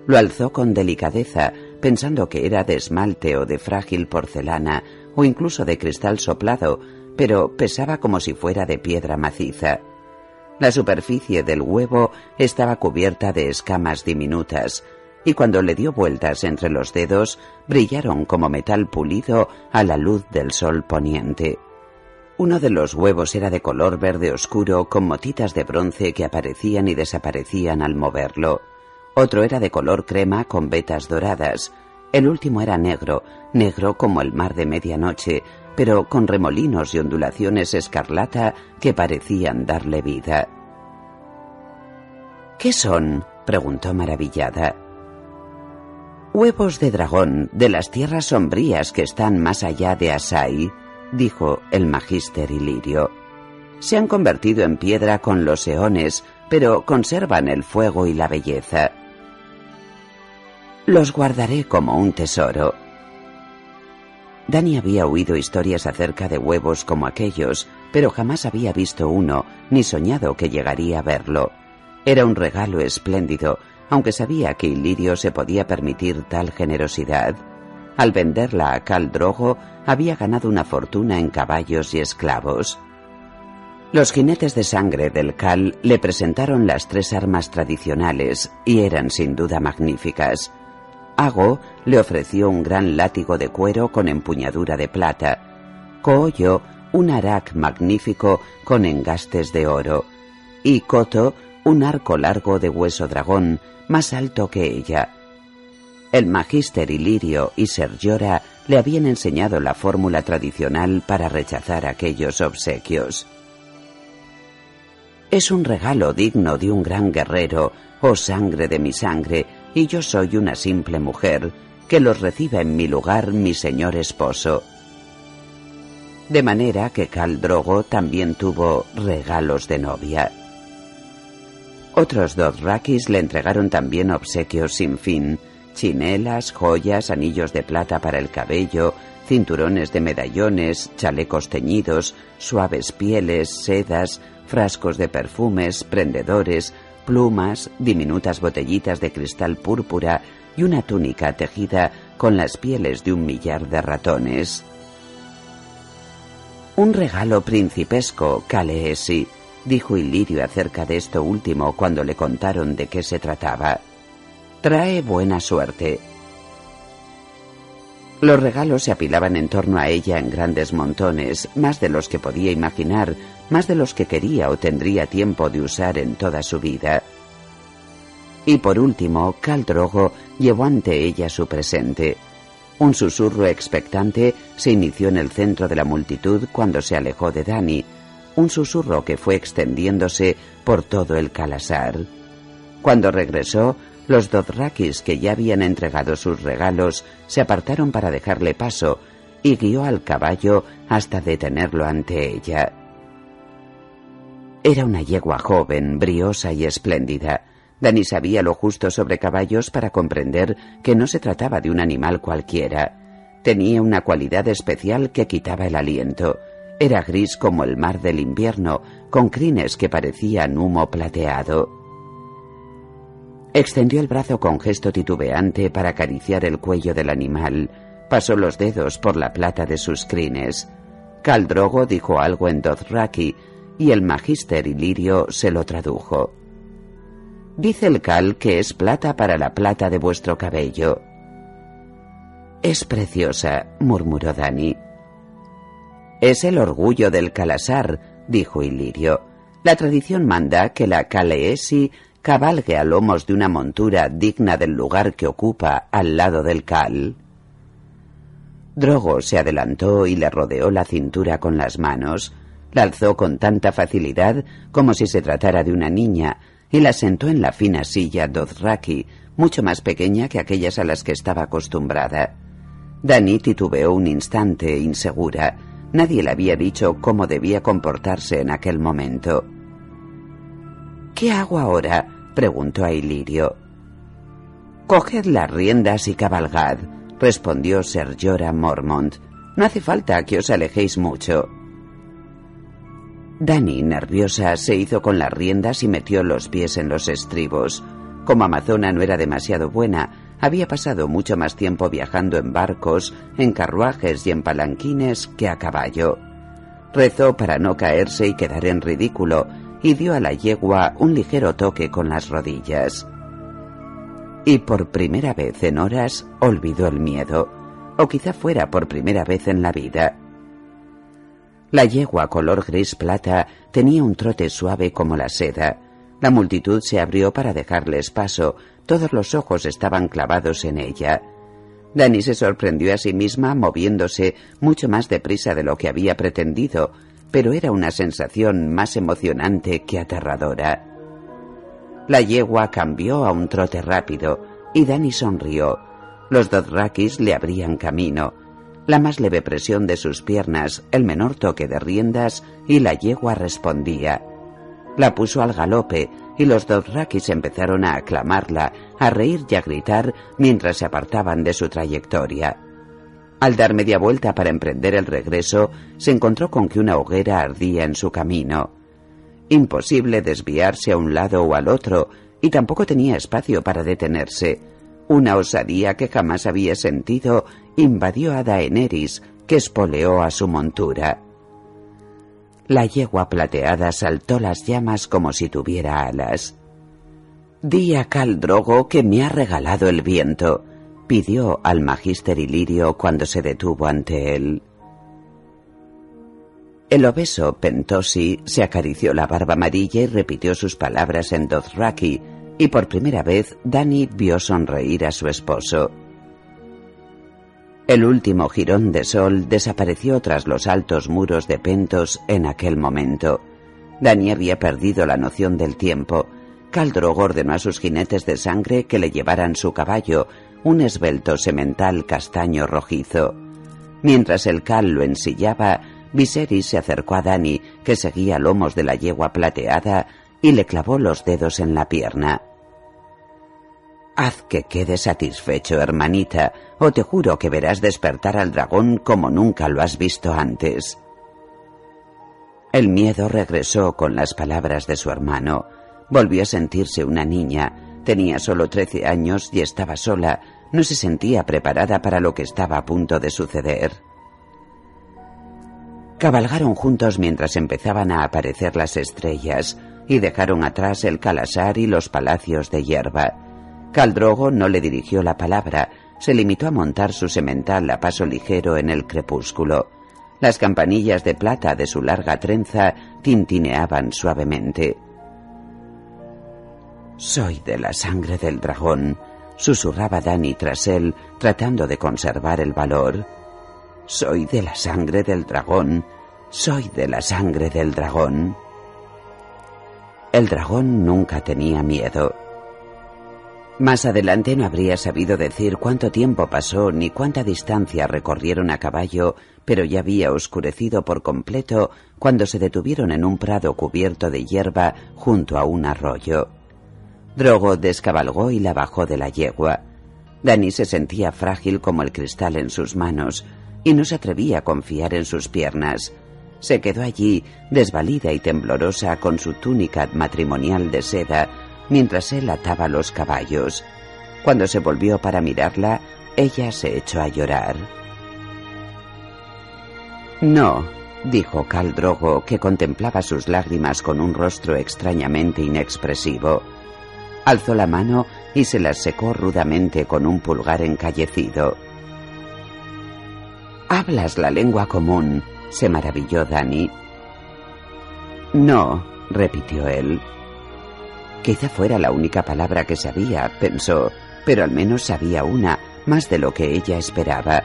Lo alzó con delicadeza, pensando que era de esmalte o de frágil porcelana, o incluso de cristal soplado, pero pesaba como si fuera de piedra maciza. La superficie del huevo estaba cubierta de escamas diminutas, y cuando le dio vueltas entre los dedos, brillaron como metal pulido a la luz del sol poniente. Uno de los huevos era de color verde oscuro con motitas de bronce que aparecían y desaparecían al moverlo. Otro era de color crema con vetas doradas. El último era negro, negro como el mar de medianoche, pero con remolinos y ondulaciones escarlata que parecían darle vida. ¿Qué son? preguntó maravillada. Huevos de dragón de las tierras sombrías que están más allá de Asai, dijo el magíster Ilirio. Se han convertido en piedra con los eones, pero conservan el fuego y la belleza. Los guardaré como un tesoro. Dani había oído historias acerca de huevos como aquellos, pero jamás había visto uno, ni soñado que llegaría a verlo. Era un regalo espléndido, aunque sabía que Ilirio se podía permitir tal generosidad. Al venderla a Cal Drogo, había ganado una fortuna en caballos y esclavos. Los jinetes de sangre del Cal le presentaron las tres armas tradicionales y eran sin duda magníficas. Ago le ofreció un gran látigo de cuero con empuñadura de plata, Koyo un arac magnífico con engastes de oro y Koto un arco largo de hueso dragón más alto que ella. El magíster Ilirio y Sergiora le habían enseñado la fórmula tradicional para rechazar aquellos obsequios. Es un regalo digno de un gran guerrero, oh sangre de mi sangre, y yo soy una simple mujer, que los reciba en mi lugar mi señor esposo. De manera que Cal Drogo también tuvo regalos de novia. Otros dos rakis le entregaron también obsequios sin fin, chinelas, joyas, anillos de plata para el cabello, cinturones de medallones, chalecos teñidos, suaves pieles, sedas, frascos de perfumes, prendedores, plumas, diminutas botellitas de cristal púrpura y una túnica tejida con las pieles de un millar de ratones. Un regalo principesco, Caleesi, dijo Ilirio acerca de esto último cuando le contaron de qué se trataba. Trae buena suerte. Los regalos se apilaban en torno a ella en grandes montones, más de los que podía imaginar, más de los que quería o tendría tiempo de usar en toda su vida. Y por último, Caldrogo llevó ante ella su presente. Un susurro expectante se inició en el centro de la multitud cuando se alejó de Dani, un susurro que fue extendiéndose por todo el calasar. Cuando regresó, los Dothrakis que ya habían entregado sus regalos se apartaron para dejarle paso y guió al caballo hasta detenerlo ante ella. Era una yegua joven, briosa y espléndida. Dani sabía lo justo sobre caballos para comprender que no se trataba de un animal cualquiera. Tenía una cualidad especial que quitaba el aliento. Era gris como el mar del invierno, con crines que parecían humo plateado. Extendió el brazo con gesto titubeante para acariciar el cuello del animal. Pasó los dedos por la plata de sus crines. Caldrogo dijo algo en Dothraki y el magíster Ilirio se lo tradujo. Dice el Cal que es plata para la plata de vuestro cabello. Es preciosa, murmuró Dani. Es el orgullo del Calasar, dijo Ilirio. La tradición manda que la Caleesi cabalgue a lomos de una montura digna del lugar que ocupa al lado del cal. Drogo se adelantó y le rodeó la cintura con las manos. La alzó con tanta facilidad como si se tratara de una niña y la sentó en la fina silla Dothraki, mucho más pequeña que aquellas a las que estaba acostumbrada. Dani titubeó un instante, insegura. Nadie le había dicho cómo debía comportarse en aquel momento. ¿Qué hago ahora? Preguntó a Ilirio. Coged las riendas y cabalgad, respondió Sir Jorah Mormont. No hace falta que os alejéis mucho. Dani, nerviosa, se hizo con las riendas y metió los pies en los estribos. Como Amazona no era demasiado buena, había pasado mucho más tiempo viajando en barcos, en carruajes y en palanquines que a caballo. Rezó para no caerse y quedar en ridículo, y dio a la yegua un ligero toque con las rodillas. Y por primera vez en horas olvidó el miedo, o quizá fuera por primera vez en la vida. La yegua color gris plata tenía un trote suave como la seda. La multitud se abrió para dejarles paso, todos los ojos estaban clavados en ella. Dani se sorprendió a sí misma moviéndose mucho más deprisa de lo que había pretendido, pero era una sensación más emocionante que aterradora. La yegua cambió a un trote rápido y Dani sonrió. Los Dothrakis le abrían camino. La más leve presión de sus piernas, el menor toque de riendas y la yegua respondía. La puso al galope y los Dothrakis empezaron a aclamarla, a reír y a gritar mientras se apartaban de su trayectoria. Al dar media vuelta para emprender el regreso, se encontró con que una hoguera ardía en su camino. Imposible desviarse a un lado o al otro, y tampoco tenía espacio para detenerse. Una osadía que jamás había sentido invadió a Daenerys, que espoleó a su montura. La yegua plateada saltó las llamas como si tuviera alas. Di a Cal Drogo que me ha regalado el viento, pidió al magíster Ilirio cuando se detuvo ante él. El obeso Pentosi se acarició la barba amarilla y repitió sus palabras en Dothraki, y por primera vez Dani vio sonreír a su esposo. El último jirón de sol desapareció tras los altos muros de Pentos en aquel momento. Dani había perdido la noción del tiempo. Caldrogo ordenó a sus jinetes de sangre que le llevaran su caballo, un esbelto semental castaño rojizo. Mientras el cal lo ensillaba, Viserys se acercó a Dani, que seguía lomos de la yegua plateada, y le clavó los dedos en la pierna. Haz que quede satisfecho, hermanita, o te juro que verás despertar al dragón como nunca lo has visto antes. El miedo regresó con las palabras de su hermano. Volvió a sentirse una niña. Tenía solo trece años y estaba sola. No se sentía preparada para lo que estaba a punto de suceder. Cabalgaron juntos mientras empezaban a aparecer las estrellas y dejaron atrás el calasar y los palacios de hierba. Caldrogo no le dirigió la palabra, se limitó a montar su semental a paso ligero en el crepúsculo. Las campanillas de plata de su larga trenza tintineaban suavemente. Soy de la sangre del dragón, susurraba Dani tras él, tratando de conservar el valor. Soy de la sangre del dragón, soy de la sangre del dragón. El dragón nunca tenía miedo. Más adelante no habría sabido decir cuánto tiempo pasó ni cuánta distancia recorrieron a caballo, pero ya había oscurecido por completo cuando se detuvieron en un prado cubierto de hierba junto a un arroyo. Drogo descabalgó y la bajó de la yegua. Dani se sentía frágil como el cristal en sus manos y no se atrevía a confiar en sus piernas. Se quedó allí, desvalida y temblorosa, con su túnica matrimonial de seda, mientras él ataba los caballos. Cuando se volvió para mirarla, ella se echó a llorar. No, dijo Caldrogo, que contemplaba sus lágrimas con un rostro extrañamente inexpresivo. Alzó la mano y se las secó rudamente con un pulgar encallecido. Hablas la lengua común, se maravilló Dani. No, repitió él. Quizá fuera la única palabra que sabía, pensó, pero al menos sabía una, más de lo que ella esperaba.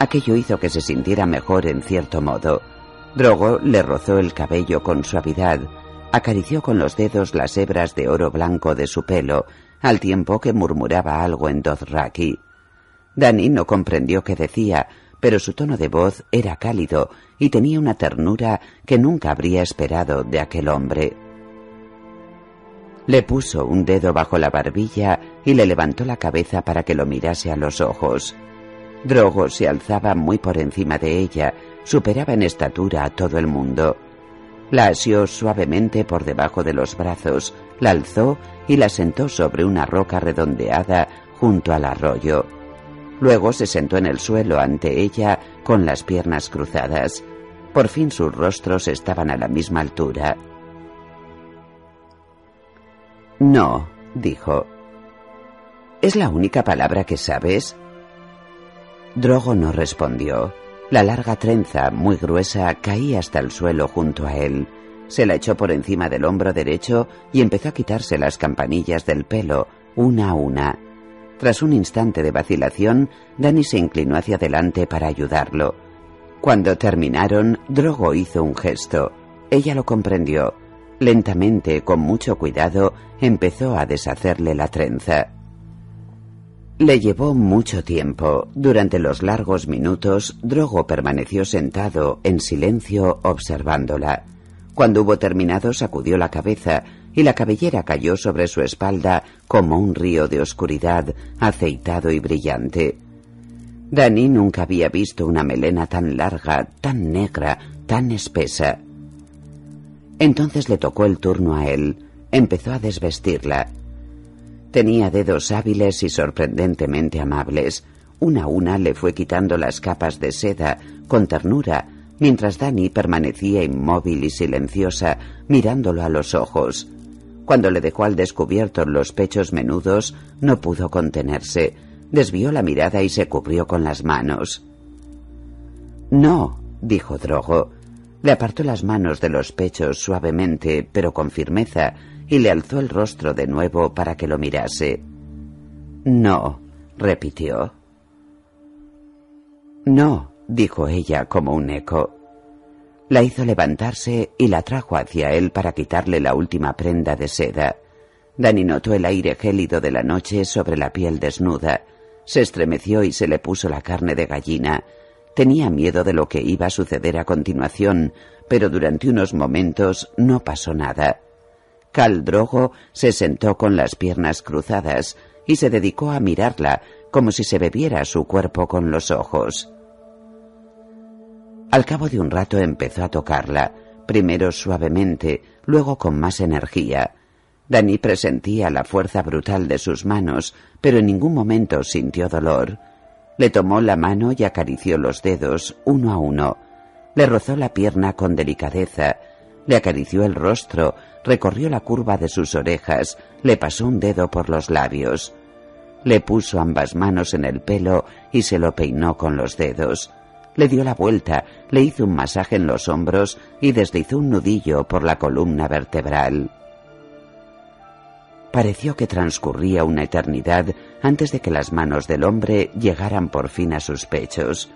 Aquello hizo que se sintiera mejor en cierto modo. Drogo le rozó el cabello con suavidad, acarició con los dedos las hebras de oro blanco de su pelo, al tiempo que murmuraba algo en Dothraki. Dani no comprendió qué decía, pero su tono de voz era cálido y tenía una ternura que nunca habría esperado de aquel hombre. Le puso un dedo bajo la barbilla y le levantó la cabeza para que lo mirase a los ojos. Drogo se alzaba muy por encima de ella, superaba en estatura a todo el mundo. La asió suavemente por debajo de los brazos, la alzó y la sentó sobre una roca redondeada junto al arroyo. Luego se sentó en el suelo ante ella con las piernas cruzadas. Por fin sus rostros estaban a la misma altura. No, dijo. ¿Es la única palabra que sabes? Drogo no respondió. La larga trenza, muy gruesa, caía hasta el suelo junto a él. Se la echó por encima del hombro derecho y empezó a quitarse las campanillas del pelo, una a una. Tras un instante de vacilación, Danny se inclinó hacia adelante para ayudarlo. Cuando terminaron, Drogo hizo un gesto. Ella lo comprendió. Lentamente, con mucho cuidado, empezó a deshacerle la trenza. Le llevó mucho tiempo. Durante los largos minutos, Drogo permaneció sentado, en silencio, observándola. Cuando hubo terminado, sacudió la cabeza y la cabellera cayó sobre su espalda como un río de oscuridad, aceitado y brillante. Dani nunca había visto una melena tan larga, tan negra, tan espesa. Entonces le tocó el turno a él. Empezó a desvestirla. Tenía dedos hábiles y sorprendentemente amables. Una a una le fue quitando las capas de seda, con ternura, mientras Dani permanecía inmóvil y silenciosa, mirándolo a los ojos. Cuando le dejó al descubierto los pechos menudos, no pudo contenerse. Desvió la mirada y se cubrió con las manos. No, dijo Drogo. Le apartó las manos de los pechos suavemente, pero con firmeza, y le alzó el rostro de nuevo para que lo mirase. No, repitió. No, dijo ella como un eco. La hizo levantarse y la trajo hacia él para quitarle la última prenda de seda. Dani notó el aire gélido de la noche sobre la piel desnuda. Se estremeció y se le puso la carne de gallina. Tenía miedo de lo que iba a suceder a continuación, pero durante unos momentos no pasó nada. Cal Drogo se sentó con las piernas cruzadas y se dedicó a mirarla como si se bebiera su cuerpo con los ojos. Al cabo de un rato empezó a tocarla, primero suavemente, luego con más energía. Dani presentía la fuerza brutal de sus manos, pero en ningún momento sintió dolor. Le tomó la mano y acarició los dedos, uno a uno. Le rozó la pierna con delicadeza, le acarició el rostro, recorrió la curva de sus orejas, le pasó un dedo por los labios. Le puso ambas manos en el pelo y se lo peinó con los dedos. Le dio la vuelta, le hizo un masaje en los hombros y deslizó un nudillo por la columna vertebral. Pareció que transcurría una eternidad antes de que las manos del hombre llegaran por fin a sus pechos.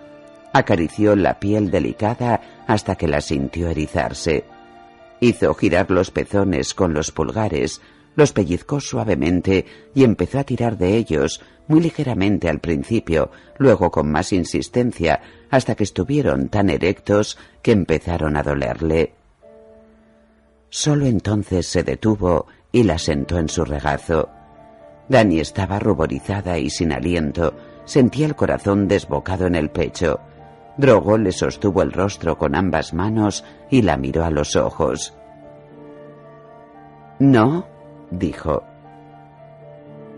Acarició la piel delicada hasta que la sintió erizarse. Hizo girar los pezones con los pulgares, los pellizcó suavemente y empezó a tirar de ellos, muy ligeramente al principio, luego con más insistencia, hasta que estuvieron tan erectos que empezaron a dolerle. Solo entonces se detuvo y la sentó en su regazo. Dani estaba ruborizada y sin aliento, sentía el corazón desbocado en el pecho. Drogo le sostuvo el rostro con ambas manos y la miró a los ojos. No, dijo.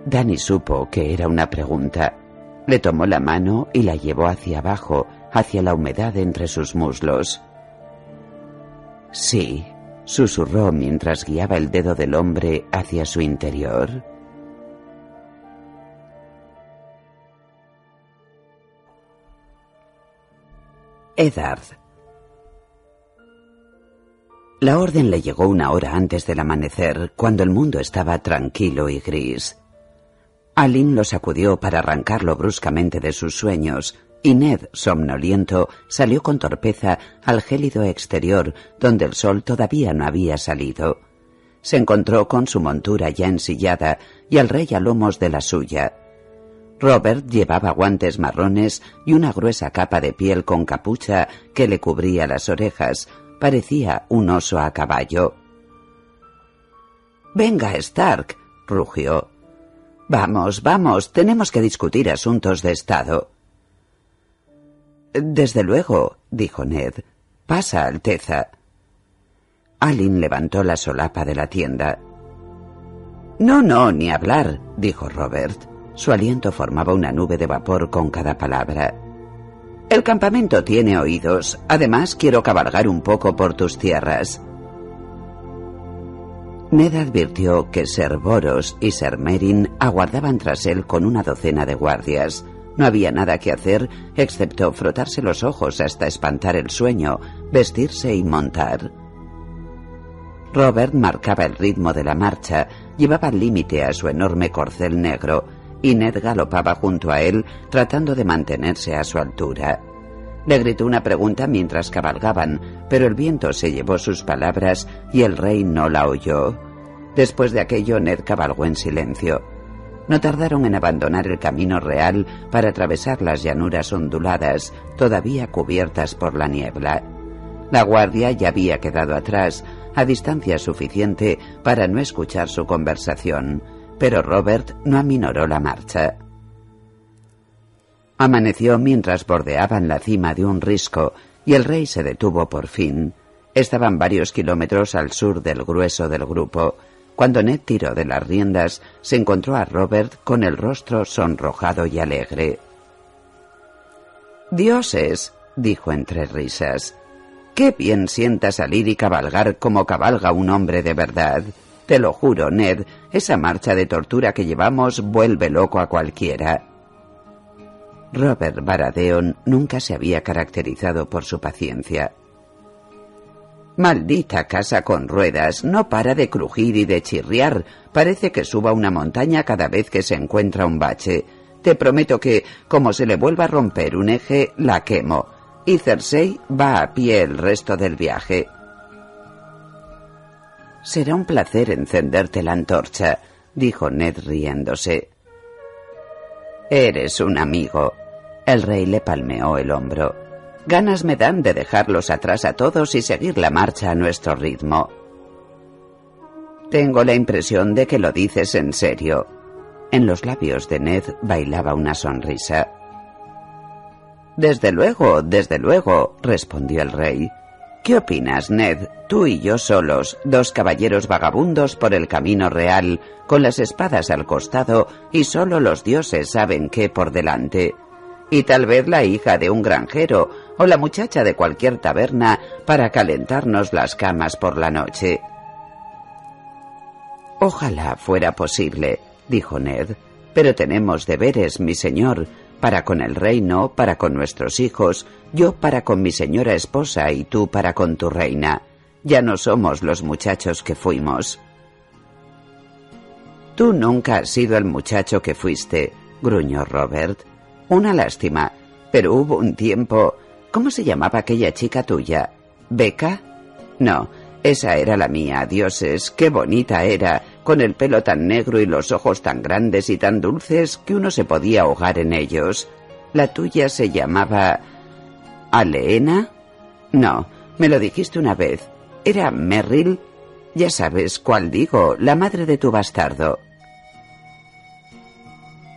Dani supo que era una pregunta. Le tomó la mano y la llevó hacia abajo, hacia la humedad entre sus muslos. Sí, susurró mientras guiaba el dedo del hombre hacia su interior. Eddard. La orden le llegó una hora antes del amanecer, cuando el mundo estaba tranquilo y gris. Alin lo sacudió para arrancarlo bruscamente de sus sueños, y Ned, somnoliento, salió con torpeza al gélido exterior, donde el sol todavía no había salido. Se encontró con su montura ya ensillada y al rey a lomos de la suya. Robert llevaba guantes marrones y una gruesa capa de piel con capucha que le cubría las orejas. Parecía un oso a caballo. Venga, Stark, rugió. Vamos, vamos, tenemos que discutir asuntos de Estado. Desde luego, dijo Ned. Pasa, Alteza. Alin levantó la solapa de la tienda. No, no, ni hablar, dijo Robert. Su aliento formaba una nube de vapor con cada palabra. El campamento tiene oídos. Además, quiero cabalgar un poco por tus tierras. Ned advirtió que Ser Boros y Ser Merin aguardaban tras él con una docena de guardias. No había nada que hacer excepto frotarse los ojos hasta espantar el sueño, vestirse y montar. Robert marcaba el ritmo de la marcha, llevaba límite a su enorme corcel negro, y Ned galopaba junto a él tratando de mantenerse a su altura. Le gritó una pregunta mientras cabalgaban, pero el viento se llevó sus palabras y el rey no la oyó. Después de aquello, Ned cabalgó en silencio. No tardaron en abandonar el camino real para atravesar las llanuras onduladas, todavía cubiertas por la niebla. La guardia ya había quedado atrás, a distancia suficiente para no escuchar su conversación, pero Robert no aminoró la marcha. Amaneció mientras bordeaban la cima de un risco y el rey se detuvo por fin. Estaban varios kilómetros al sur del grueso del grupo. Cuando Ned tiró de las riendas, se encontró a Robert con el rostro sonrojado y alegre. Dioses, dijo entre risas, qué bien sienta salir y cabalgar como cabalga un hombre de verdad. Te lo juro, Ned, esa marcha de tortura que llevamos vuelve loco a cualquiera. Robert Baratheon nunca se había caracterizado por su paciencia. Maldita casa con ruedas, no para de crujir y de chirriar. Parece que suba una montaña cada vez que se encuentra un bache. Te prometo que, como se le vuelva a romper un eje, la quemo. Y Cersei va a pie el resto del viaje. Será un placer encenderte la antorcha, dijo Ned riéndose. Eres un amigo. El rey le palmeó el hombro. Ganas me dan de dejarlos atrás a todos y seguir la marcha a nuestro ritmo. Tengo la impresión de que lo dices en serio. En los labios de Ned bailaba una sonrisa. Desde luego, desde luego, respondió el rey. ¿Qué opinas, Ned? Tú y yo solos, dos caballeros vagabundos por el camino real, con las espadas al costado y solo los dioses saben qué por delante y tal vez la hija de un granjero o la muchacha de cualquier taberna para calentarnos las camas por la noche. Ojalá fuera posible, dijo Ned, pero tenemos deberes, mi señor, para con el reino, para con nuestros hijos, yo para con mi señora esposa y tú para con tu reina. Ya no somos los muchachos que fuimos. Tú nunca has sido el muchacho que fuiste, gruñó Robert. Una lástima. Pero hubo un tiempo... ¿Cómo se llamaba aquella chica tuya? ¿Beca? No, esa era la mía, dioses, qué bonita era, con el pelo tan negro y los ojos tan grandes y tan dulces que uno se podía ahogar en ellos. ¿La tuya se llamaba... Aleena? No, me lo dijiste una vez. ¿Era Merrill? Ya sabes cuál digo, la madre de tu bastardo.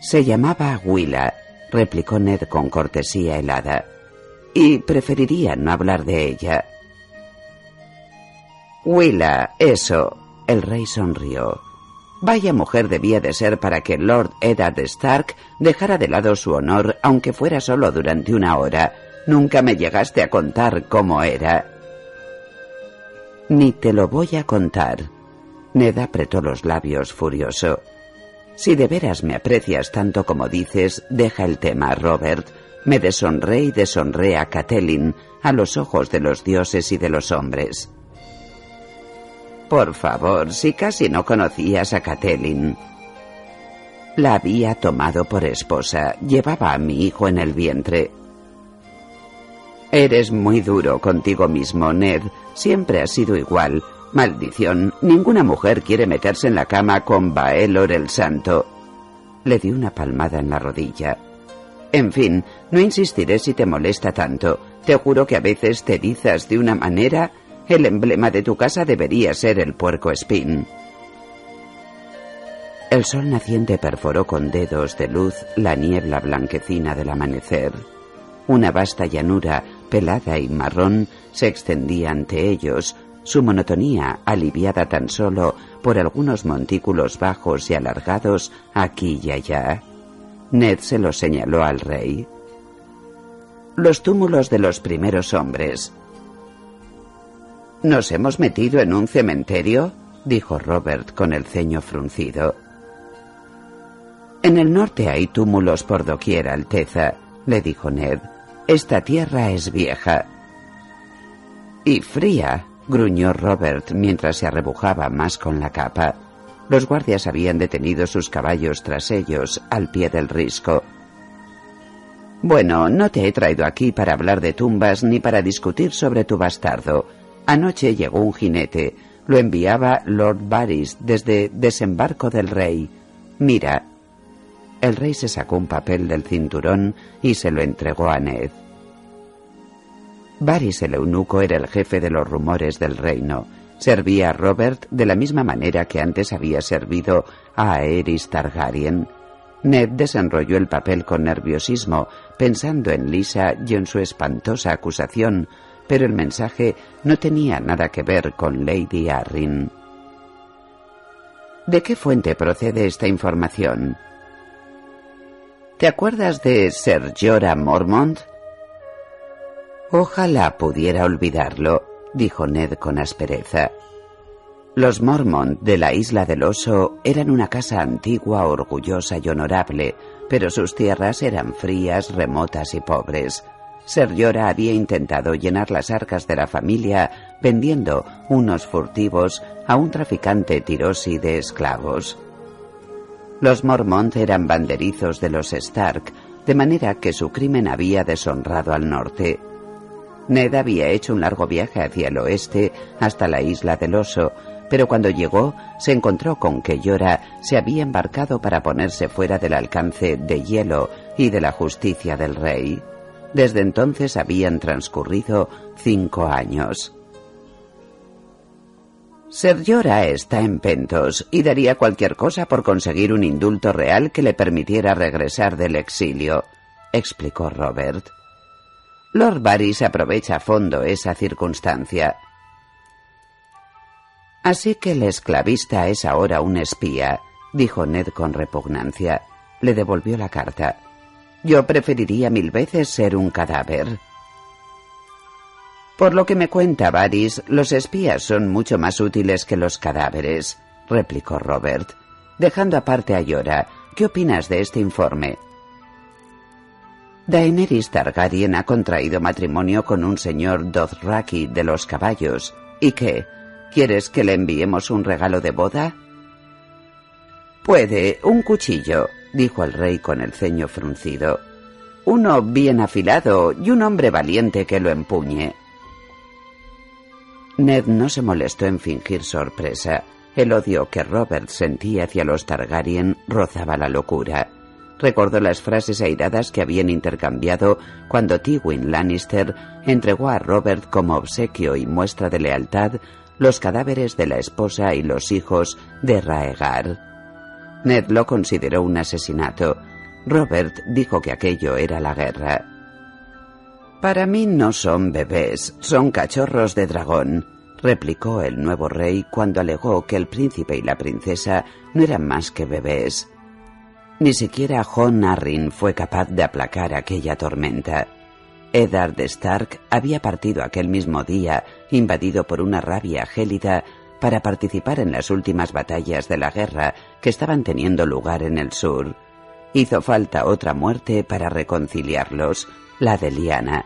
Se llamaba Willa replicó Ned con cortesía helada. Y preferiría no hablar de ella. Willa, eso. El rey sonrió. Vaya mujer debía de ser para que Lord Eddard Stark dejara de lado su honor, aunque fuera solo durante una hora. Nunca me llegaste a contar cómo era. Ni te lo voy a contar. Ned apretó los labios furioso. Si de veras me aprecias tanto como dices, deja el tema, Robert. Me deshonré y deshonré a Catelyn, a los ojos de los dioses y de los hombres. Por favor, si casi no conocías a Catelyn. La había tomado por esposa, llevaba a mi hijo en el vientre. Eres muy duro contigo mismo, Ned. Siempre has sido igual. Maldición, ninguna mujer quiere meterse en la cama con Baelor el Santo. Le dio una palmada en la rodilla. En fin, no insistiré si te molesta tanto. Te juro que a veces te erizas de una manera. El emblema de tu casa debería ser el puerco espín. El sol naciente perforó con dedos de luz la niebla blanquecina del amanecer. Una vasta llanura, pelada y marrón, se extendía ante ellos, su monotonía aliviada tan solo por algunos montículos bajos y alargados aquí y allá. Ned se lo señaló al rey. Los túmulos de los primeros hombres. ¿Nos hemos metido en un cementerio? dijo Robert con el ceño fruncido. En el norte hay túmulos por doquier, Alteza, le dijo Ned. Esta tierra es vieja. Y fría, gruñó Robert mientras se arrebujaba más con la capa. Los guardias habían detenido sus caballos tras ellos, al pie del risco. Bueno, no te he traído aquí para hablar de tumbas ni para discutir sobre tu bastardo. Anoche llegó un jinete. Lo enviaba Lord Varys desde desembarco del rey. Mira. El rey se sacó un papel del cinturón y se lo entregó a Ned. Varys el eunuco era el jefe de los rumores del reino. Servía a Robert de la misma manera que antes había servido a Aerys Targaryen. Ned desenrolló el papel con nerviosismo, pensando en Lisa y en su espantosa acusación, pero el mensaje no tenía nada que ver con Lady Arryn. ¿De qué fuente procede esta información? ¿Te acuerdas de Sir Jorah Mormont? Ojalá pudiera olvidarlo, dijo Ned con aspereza. Los Mormont de la isla del oso eran una casa antigua, orgullosa y honorable, pero sus tierras eran frías, remotas y pobres. Ser Llora había intentado llenar las arcas de la familia vendiendo unos furtivos a un traficante tirosi de esclavos. Los Mormont eran banderizos de los Stark, de manera que su crimen había deshonrado al norte. Ned había hecho un largo viaje hacia el oeste hasta la isla del oso, pero cuando llegó se encontró con que Yora se había embarcado para ponerse fuera del alcance de hielo y de la justicia del rey. Desde entonces habían transcurrido cinco años. Ser Yora está en Pentos y daría cualquier cosa por conseguir un indulto real que le permitiera regresar del exilio, explicó Robert. Lord Varys aprovecha a fondo esa circunstancia. Así que el esclavista es ahora un espía, dijo Ned con repugnancia. Le devolvió la carta. Yo preferiría mil veces ser un cadáver. Por lo que me cuenta Varys, los espías son mucho más útiles que los cadáveres, replicó Robert. Dejando aparte a Yora, ¿qué opinas de este informe? Daenerys Targaryen ha contraído matrimonio con un señor Dothraki de los caballos. ¿Y qué? ¿Quieres que le enviemos un regalo de boda? Puede, un cuchillo, dijo el rey con el ceño fruncido. Uno bien afilado y un hombre valiente que lo empuñe. Ned no se molestó en fingir sorpresa. El odio que Robert sentía hacia los Targaryen rozaba la locura. Recordó las frases airadas que habían intercambiado cuando Tywin Lannister entregó a Robert como obsequio y muestra de lealtad los cadáveres de la esposa y los hijos de Raegar. Ned lo consideró un asesinato. Robert dijo que aquello era la guerra. Para mí no son bebés, son cachorros de dragón, replicó el nuevo rey cuando alegó que el príncipe y la princesa no eran más que bebés. Ni siquiera Jon Arryn fue capaz de aplacar aquella tormenta. Eddard Stark había partido aquel mismo día, invadido por una rabia gélida, para participar en las últimas batallas de la guerra que estaban teniendo lugar en el sur. Hizo falta otra muerte para reconciliarlos, la de Liana,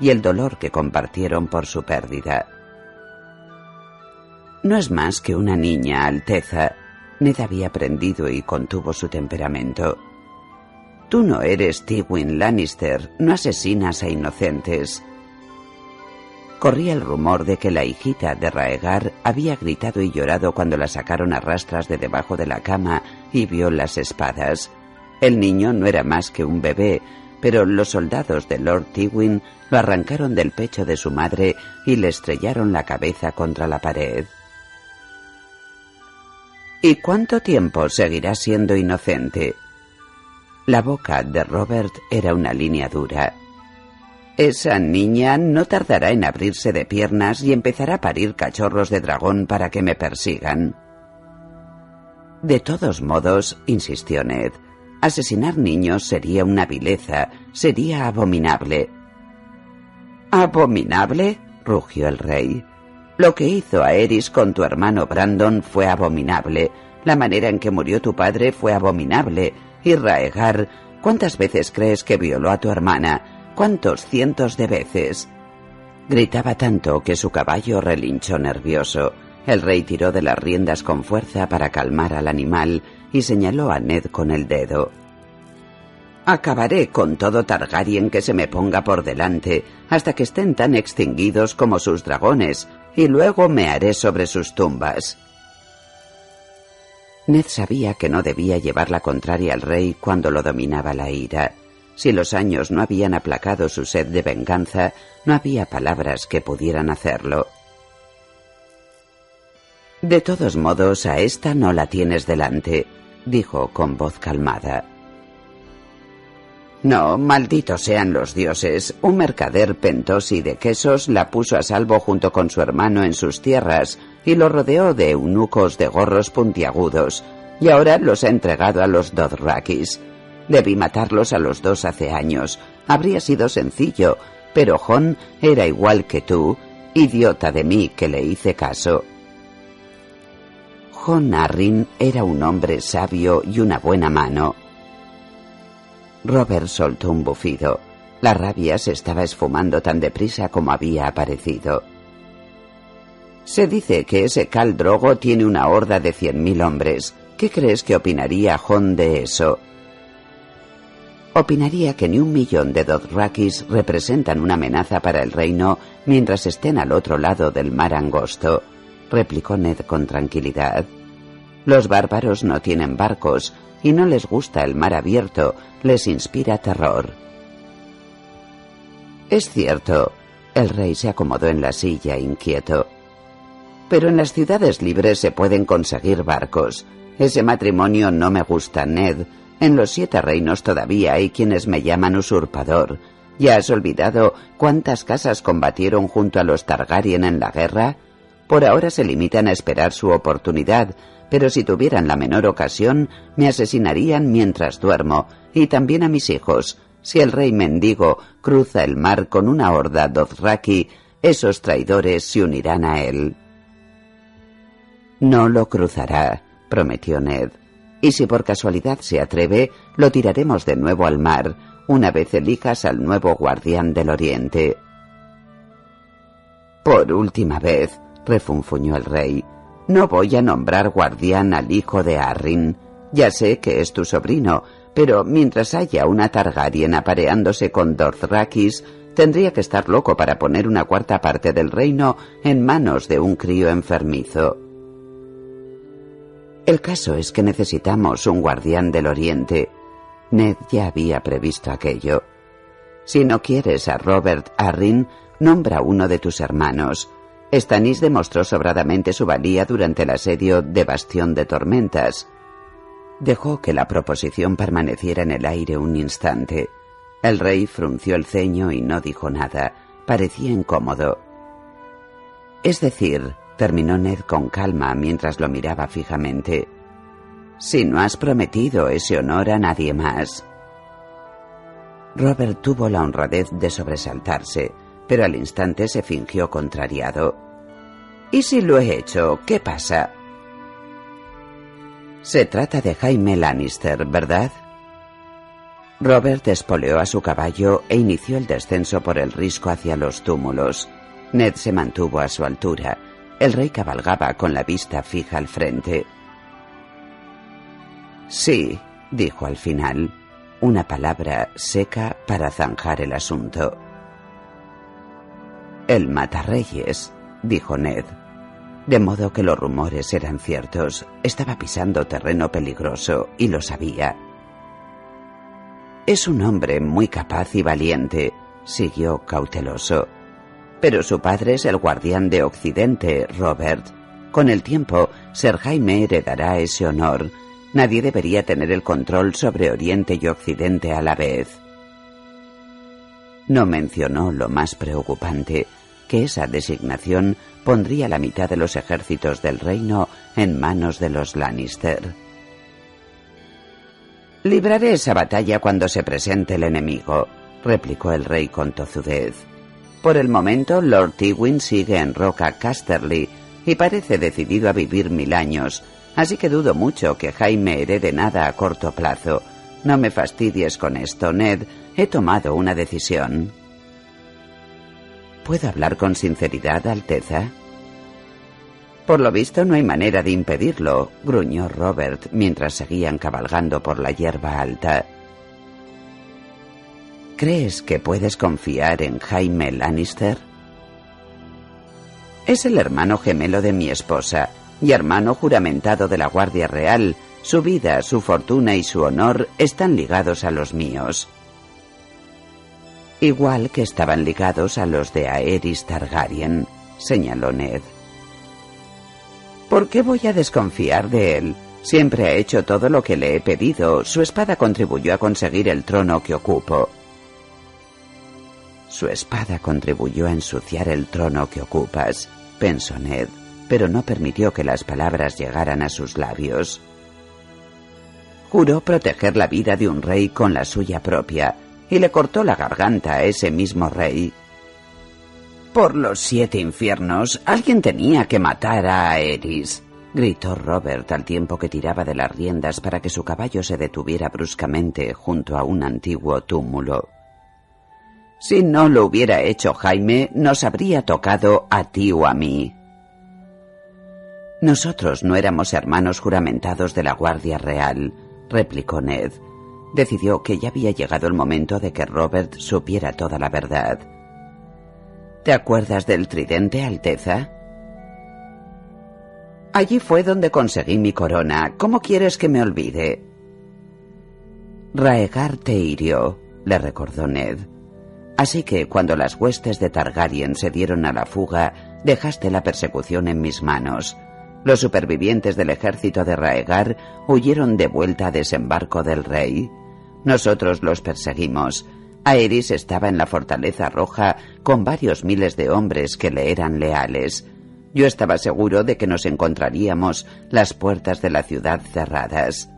y el dolor que compartieron por su pérdida. No es más que una niña, Alteza, Ned había aprendido y contuvo su temperamento. Tú no eres Tywin Lannister, no asesinas a inocentes. Corría el rumor de que la hijita de Raegar había gritado y llorado cuando la sacaron a rastras de debajo de la cama y vio las espadas. El niño no era más que un bebé, pero los soldados de Lord Tywin lo arrancaron del pecho de su madre y le estrellaron la cabeza contra la pared. ¿Y cuánto tiempo seguirá siendo inocente? La boca de Robert era una línea dura. Esa niña no tardará en abrirse de piernas y empezará a parir cachorros de dragón para que me persigan. De todos modos, insistió Ned, asesinar niños sería una vileza, sería abominable. ¿Abominable? rugió el rey. Lo que hizo a Eris con tu hermano Brandon fue abominable. La manera en que murió tu padre fue abominable. Y Raegar, ¿cuántas veces crees que violó a tu hermana? ¿Cuántos cientos de veces? Gritaba tanto que su caballo relinchó nervioso. El rey tiró de las riendas con fuerza para calmar al animal y señaló a Ned con el dedo. Acabaré con todo Targaryen que se me ponga por delante hasta que estén tan extinguidos como sus dragones, y luego me haré sobre sus tumbas. Ned sabía que no debía llevar la contraria al rey cuando lo dominaba la ira. Si los años no habían aplacado su sed de venganza, no había palabras que pudieran hacerlo. De todos modos, a esta no la tienes delante, dijo con voz calmada. No, malditos sean los dioses. Un mercader pentosi de quesos la puso a salvo junto con su hermano en sus tierras y lo rodeó de eunucos de gorros puntiagudos, y ahora los ha entregado a los Dothrakis. Debí matarlos a los dos hace años. Habría sido sencillo, pero Jon era igual que tú, idiota de mí que le hice caso. Jon Arryn era un hombre sabio y una buena mano. Robert soltó un bufido. La rabia se estaba esfumando tan deprisa como había aparecido. Se dice que ese Cal Drogo tiene una horda de cien mil hombres. ¿Qué crees que opinaría Jon de eso? Opinaría que ni un millón de Dothrakis representan una amenaza para el reino mientras estén al otro lado del mar angosto, replicó Ned con tranquilidad. Los bárbaros no tienen barcos y no les gusta el mar abierto, les inspira terror. Es cierto, el rey se acomodó en la silla inquieto. Pero en las ciudades libres se pueden conseguir barcos. Ese matrimonio no me gusta, Ned, en los siete reinos todavía hay quienes me llaman usurpador. ¿Ya has olvidado cuántas casas combatieron junto a los Targaryen en la guerra? Por ahora se limitan a esperar su oportunidad, pero si tuvieran la menor ocasión, me asesinarían mientras duermo, y también a mis hijos. Si el rey mendigo cruza el mar con una horda Dothraki, esos traidores se unirán a él. No lo cruzará, prometió Ned y si por casualidad se atreve, lo tiraremos de nuevo al mar, una vez elijas al nuevo guardián del Oriente. Por última vez, refunfuñó el rey, no voy a nombrar guardián al hijo de Arryn. Ya sé que es tu sobrino, pero mientras haya una Targaryen apareándose con Dothrakis, tendría que estar loco para poner una cuarta parte del reino en manos de un crío enfermizo. El caso es que necesitamos un guardián del Oriente. Ned ya había previsto aquello. Si no quieres a Robert Arryn, nombra uno de tus hermanos. Stannis demostró sobradamente su valía durante el asedio de Bastión de Tormentas. Dejó que la proposición permaneciera en el aire un instante. El rey frunció el ceño y no dijo nada. Parecía incómodo. Es decir, terminó Ned con calma mientras lo miraba fijamente. Si no has prometido ese honor a nadie más. Robert tuvo la honradez de sobresaltarse, pero al instante se fingió contrariado. ¿Y si lo he hecho? ¿Qué pasa? Se trata de Jaime Lannister, ¿verdad? Robert espoleó a su caballo e inició el descenso por el risco hacia los túmulos. Ned se mantuvo a su altura, el rey cabalgaba con la vista fija al frente. Sí, dijo al final, una palabra seca para zanjar el asunto. El matarreyes, dijo Ned. De modo que los rumores eran ciertos. Estaba pisando terreno peligroso y lo sabía. es un hombre muy capaz y valiente, siguió cauteloso. Pero su padre es el guardián de Occidente, Robert. Con el tiempo, Sir Jaime heredará ese honor. Nadie debería tener el control sobre Oriente y Occidente a la vez. No mencionó lo más preocupante, que esa designación pondría la mitad de los ejércitos del reino en manos de los Lannister. Libraré esa batalla cuando se presente el enemigo, replicó el rey con tozudez. Por el momento, Lord Tywin sigue en Roca Casterly y parece decidido a vivir mil años, así que dudo mucho que Jaime herede nada a corto plazo. No me fastidies con esto, Ned. He tomado una decisión. ¿Puedo hablar con sinceridad, Alteza? Por lo visto no hay manera de impedirlo, gruñó Robert mientras seguían cabalgando por la hierba alta. ¿Crees que puedes confiar en Jaime Lannister? Es el hermano gemelo de mi esposa y hermano juramentado de la Guardia Real. Su vida, su fortuna y su honor están ligados a los míos. Igual que estaban ligados a los de Aerys Targaryen, señaló Ned. ¿Por qué voy a desconfiar de él? Siempre ha hecho todo lo que le he pedido. Su espada contribuyó a conseguir el trono que ocupo. Su espada contribuyó a ensuciar el trono que ocupas, pensó Ned, pero no permitió que las palabras llegaran a sus labios. Juró proteger la vida de un rey con la suya propia, y le cortó la garganta a ese mismo rey. Por los siete infiernos, alguien tenía que matar a Aerys, gritó Robert al tiempo que tiraba de las riendas para que su caballo se detuviera bruscamente junto a un antiguo túmulo. Si no lo hubiera hecho Jaime, nos habría tocado a ti o a mí. Nosotros no éramos hermanos juramentados de la Guardia Real, replicó Ned. Decidió que ya había llegado el momento de que Robert supiera toda la verdad. ¿Te acuerdas del tridente, Alteza? Allí fue donde conseguí mi corona. ¿Cómo quieres que me olvide? Raegar te hirió, le recordó Ned. Así que cuando las huestes de Targaryen se dieron a la fuga, dejaste la persecución en mis manos. Los supervivientes del ejército de Raegar huyeron de vuelta a desembarco del rey. Nosotros los perseguimos, Aerys estaba en la fortaleza roja con varios miles de hombres que le eran leales. Yo estaba seguro de que nos encontraríamos las puertas de la ciudad cerradas.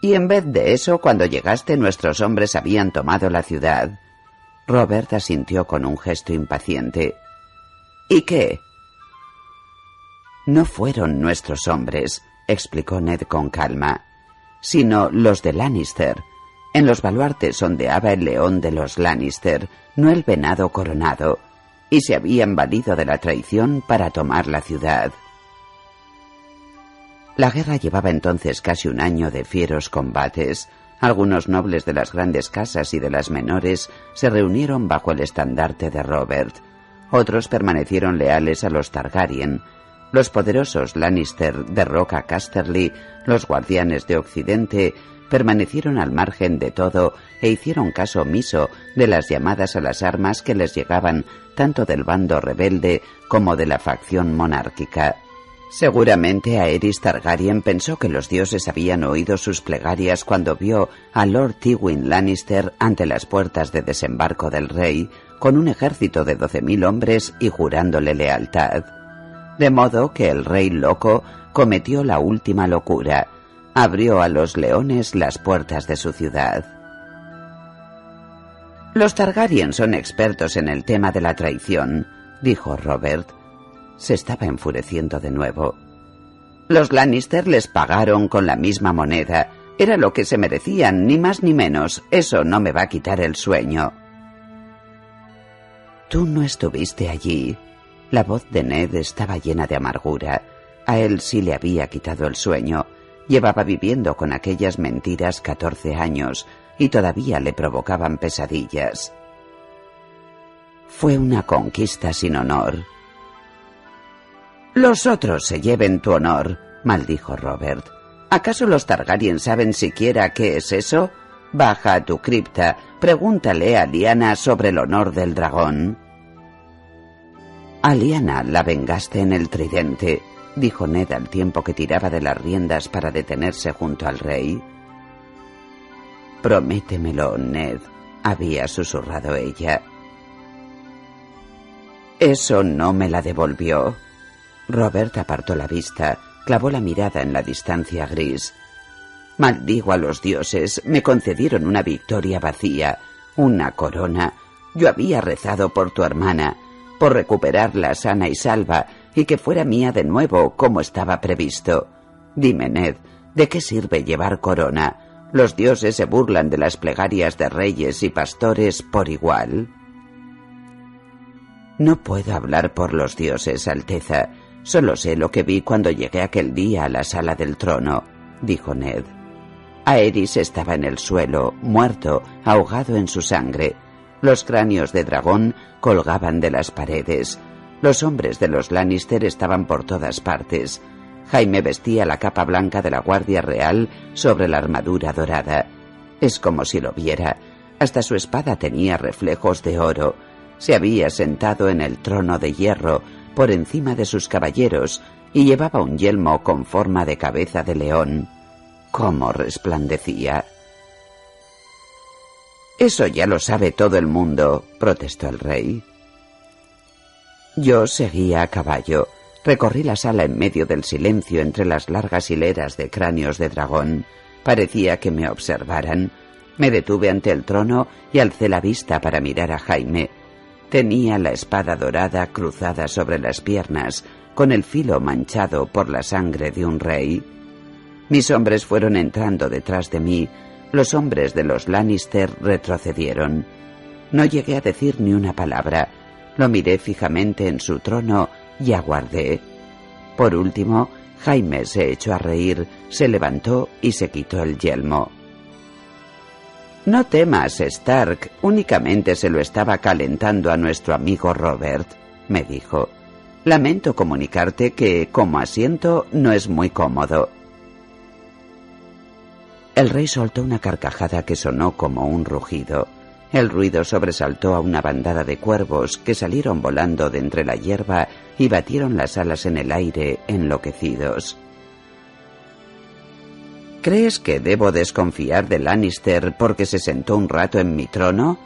Y en vez de eso, cuando llegaste nuestros hombres habían tomado la ciudad. Robert asintió con un gesto impaciente. ¿Y qué? No fueron nuestros hombres, explicó Ned con calma, sino los de Lannister, en los baluartes ondeaba el león de los Lannister, no el venado coronado, y se habían valido de la traición para tomar la ciudad. La guerra llevaba entonces casi un año de fieros combates. Algunos nobles de las grandes casas y de las menores se reunieron bajo el estandarte de Robert. Otros permanecieron leales a los Targaryen. Los poderosos Lannister de Roca Casterly, los guardianes de Occidente, permanecieron al margen de todo e hicieron caso omiso de las llamadas a las armas que les llegaban tanto del bando rebelde como de la facción monárquica. Seguramente Aerys Targaryen pensó que los dioses habían oído sus plegarias cuando vio a Lord Tywin Lannister ante las puertas de desembarco del rey, con un ejército de doce mil hombres y jurándole lealtad. De modo que el rey loco cometió la última locura, abrió a los leones las puertas de su ciudad. Los Targaryen son expertos en el tema de la traición, dijo Robert. Se estaba enfureciendo de nuevo. Los Lannister les pagaron con la misma moneda. Era lo que se merecían, ni más ni menos. Eso no me va a quitar el sueño. Tú no estuviste allí. La voz de Ned estaba llena de amargura. A él sí le había quitado el sueño. Llevaba viviendo con aquellas mentiras catorce años y todavía le provocaban pesadillas. Fue una conquista sin honor. Los otros se lleven tu honor, maldijo Robert. ¿Acaso los Targaryen saben siquiera qué es eso? Baja a tu cripta, pregúntale a Liana sobre el honor del dragón. A Liana la vengaste en el tridente, dijo Ned al tiempo que tiraba de las riendas para detenerse junto al rey. Prométemelo, Ned, había susurrado ella. Eso no me la devolvió. Robert apartó la vista, clavó la mirada en la distancia gris. Maldigo a los dioses, me concedieron una victoria vacía, una corona. Yo había rezado por tu hermana, por recuperarla sana y salva, y que fuera mía de nuevo como estaba previsto. Dime, Ned, ¿de qué sirve llevar corona? Los dioses se burlan de las plegarias de reyes y pastores por igual. No puedo hablar por los dioses, Alteza. Solo sé lo que vi cuando llegué aquel día a la sala del trono, dijo Ned. Aeris estaba en el suelo, muerto, ahogado en su sangre. Los cráneos de dragón colgaban de las paredes. Los hombres de los Lannister estaban por todas partes. Jaime vestía la capa blanca de la Guardia Real sobre la armadura dorada. Es como si lo viera. Hasta su espada tenía reflejos de oro. Se había sentado en el trono de hierro, por encima de sus caballeros, y llevaba un yelmo con forma de cabeza de león. ¿Cómo resplandecía? Eso ya lo sabe todo el mundo, protestó el rey. Yo seguía a caballo. Recorrí la sala en medio del silencio entre las largas hileras de cráneos de dragón. Parecía que me observaran. Me detuve ante el trono y alcé la vista para mirar a Jaime. Tenía la espada dorada cruzada sobre las piernas, con el filo manchado por la sangre de un rey. Mis hombres fueron entrando detrás de mí, los hombres de los Lannister retrocedieron. No llegué a decir ni una palabra. Lo miré fijamente en su trono y aguardé. Por último, Jaime se echó a reír, se levantó y se quitó el yelmo. No temas, Stark, únicamente se lo estaba calentando a nuestro amigo Robert, me dijo. Lamento comunicarte que, como asiento, no es muy cómodo. El rey soltó una carcajada que sonó como un rugido. El ruido sobresaltó a una bandada de cuervos que salieron volando de entre la hierba y batieron las alas en el aire enloquecidos. ¿Crees que debo desconfiar de Lannister porque se sentó un rato en mi trono?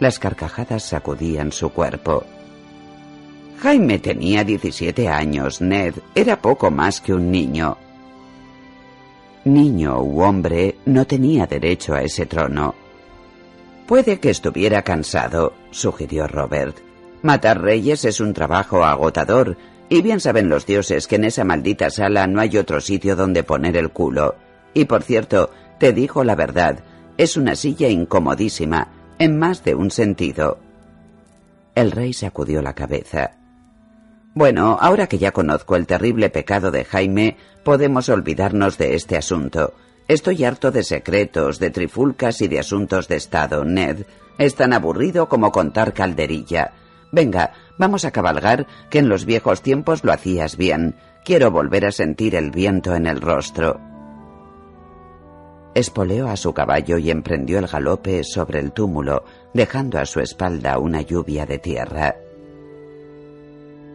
Las carcajadas sacudían su cuerpo. Jaime tenía 17 años, Ned. Era poco más que un niño. Niño u hombre, no tenía derecho a ese trono. Puede que estuviera cansado, sugirió Robert. Matar reyes es un trabajo agotador y bien saben los dioses que en esa maldita sala no hay otro sitio donde poner el culo. Y por cierto, te dijo la verdad, es una silla incomodísima, en más de un sentido. El rey sacudió la cabeza. Bueno, ahora que ya conozco el terrible pecado de Jaime, podemos olvidarnos de este asunto. Estoy harto de secretos, de trifulcas y de asuntos de Estado, Ned. Es tan aburrido como contar calderilla. Venga, vamos a cabalgar, que en los viejos tiempos lo hacías bien. Quiero volver a sentir el viento en el rostro. Espoleó a su caballo y emprendió el galope sobre el túmulo, dejando a su espalda una lluvia de tierra.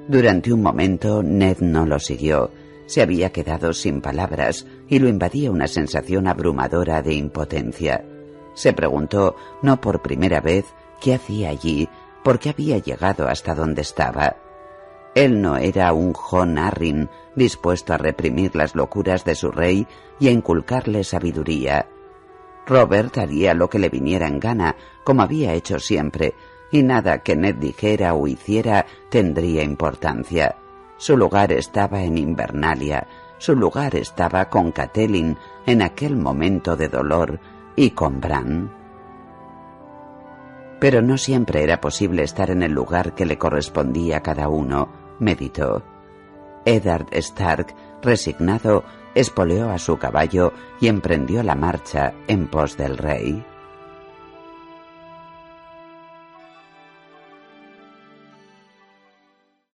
Durante un momento Ned no lo siguió. Se había quedado sin palabras y lo invadía una sensación abrumadora de impotencia. Se preguntó, no por primera vez, qué hacía allí por qué había llegado hasta donde estaba. Él no era un Jon Arryn dispuesto a reprimir las locuras de su rey y a inculcarle sabiduría. Robert haría lo que le viniera en gana, como había hecho siempre, y nada que Ned dijera o hiciera tendría importancia. Su lugar estaba en Invernalia, su lugar estaba con Catelyn en aquel momento de dolor y con Bran. Pero no siempre era posible estar en el lugar que le correspondía a cada uno, meditó. Eddard Stark, resignado, espoleó a su caballo y emprendió la marcha en pos del rey.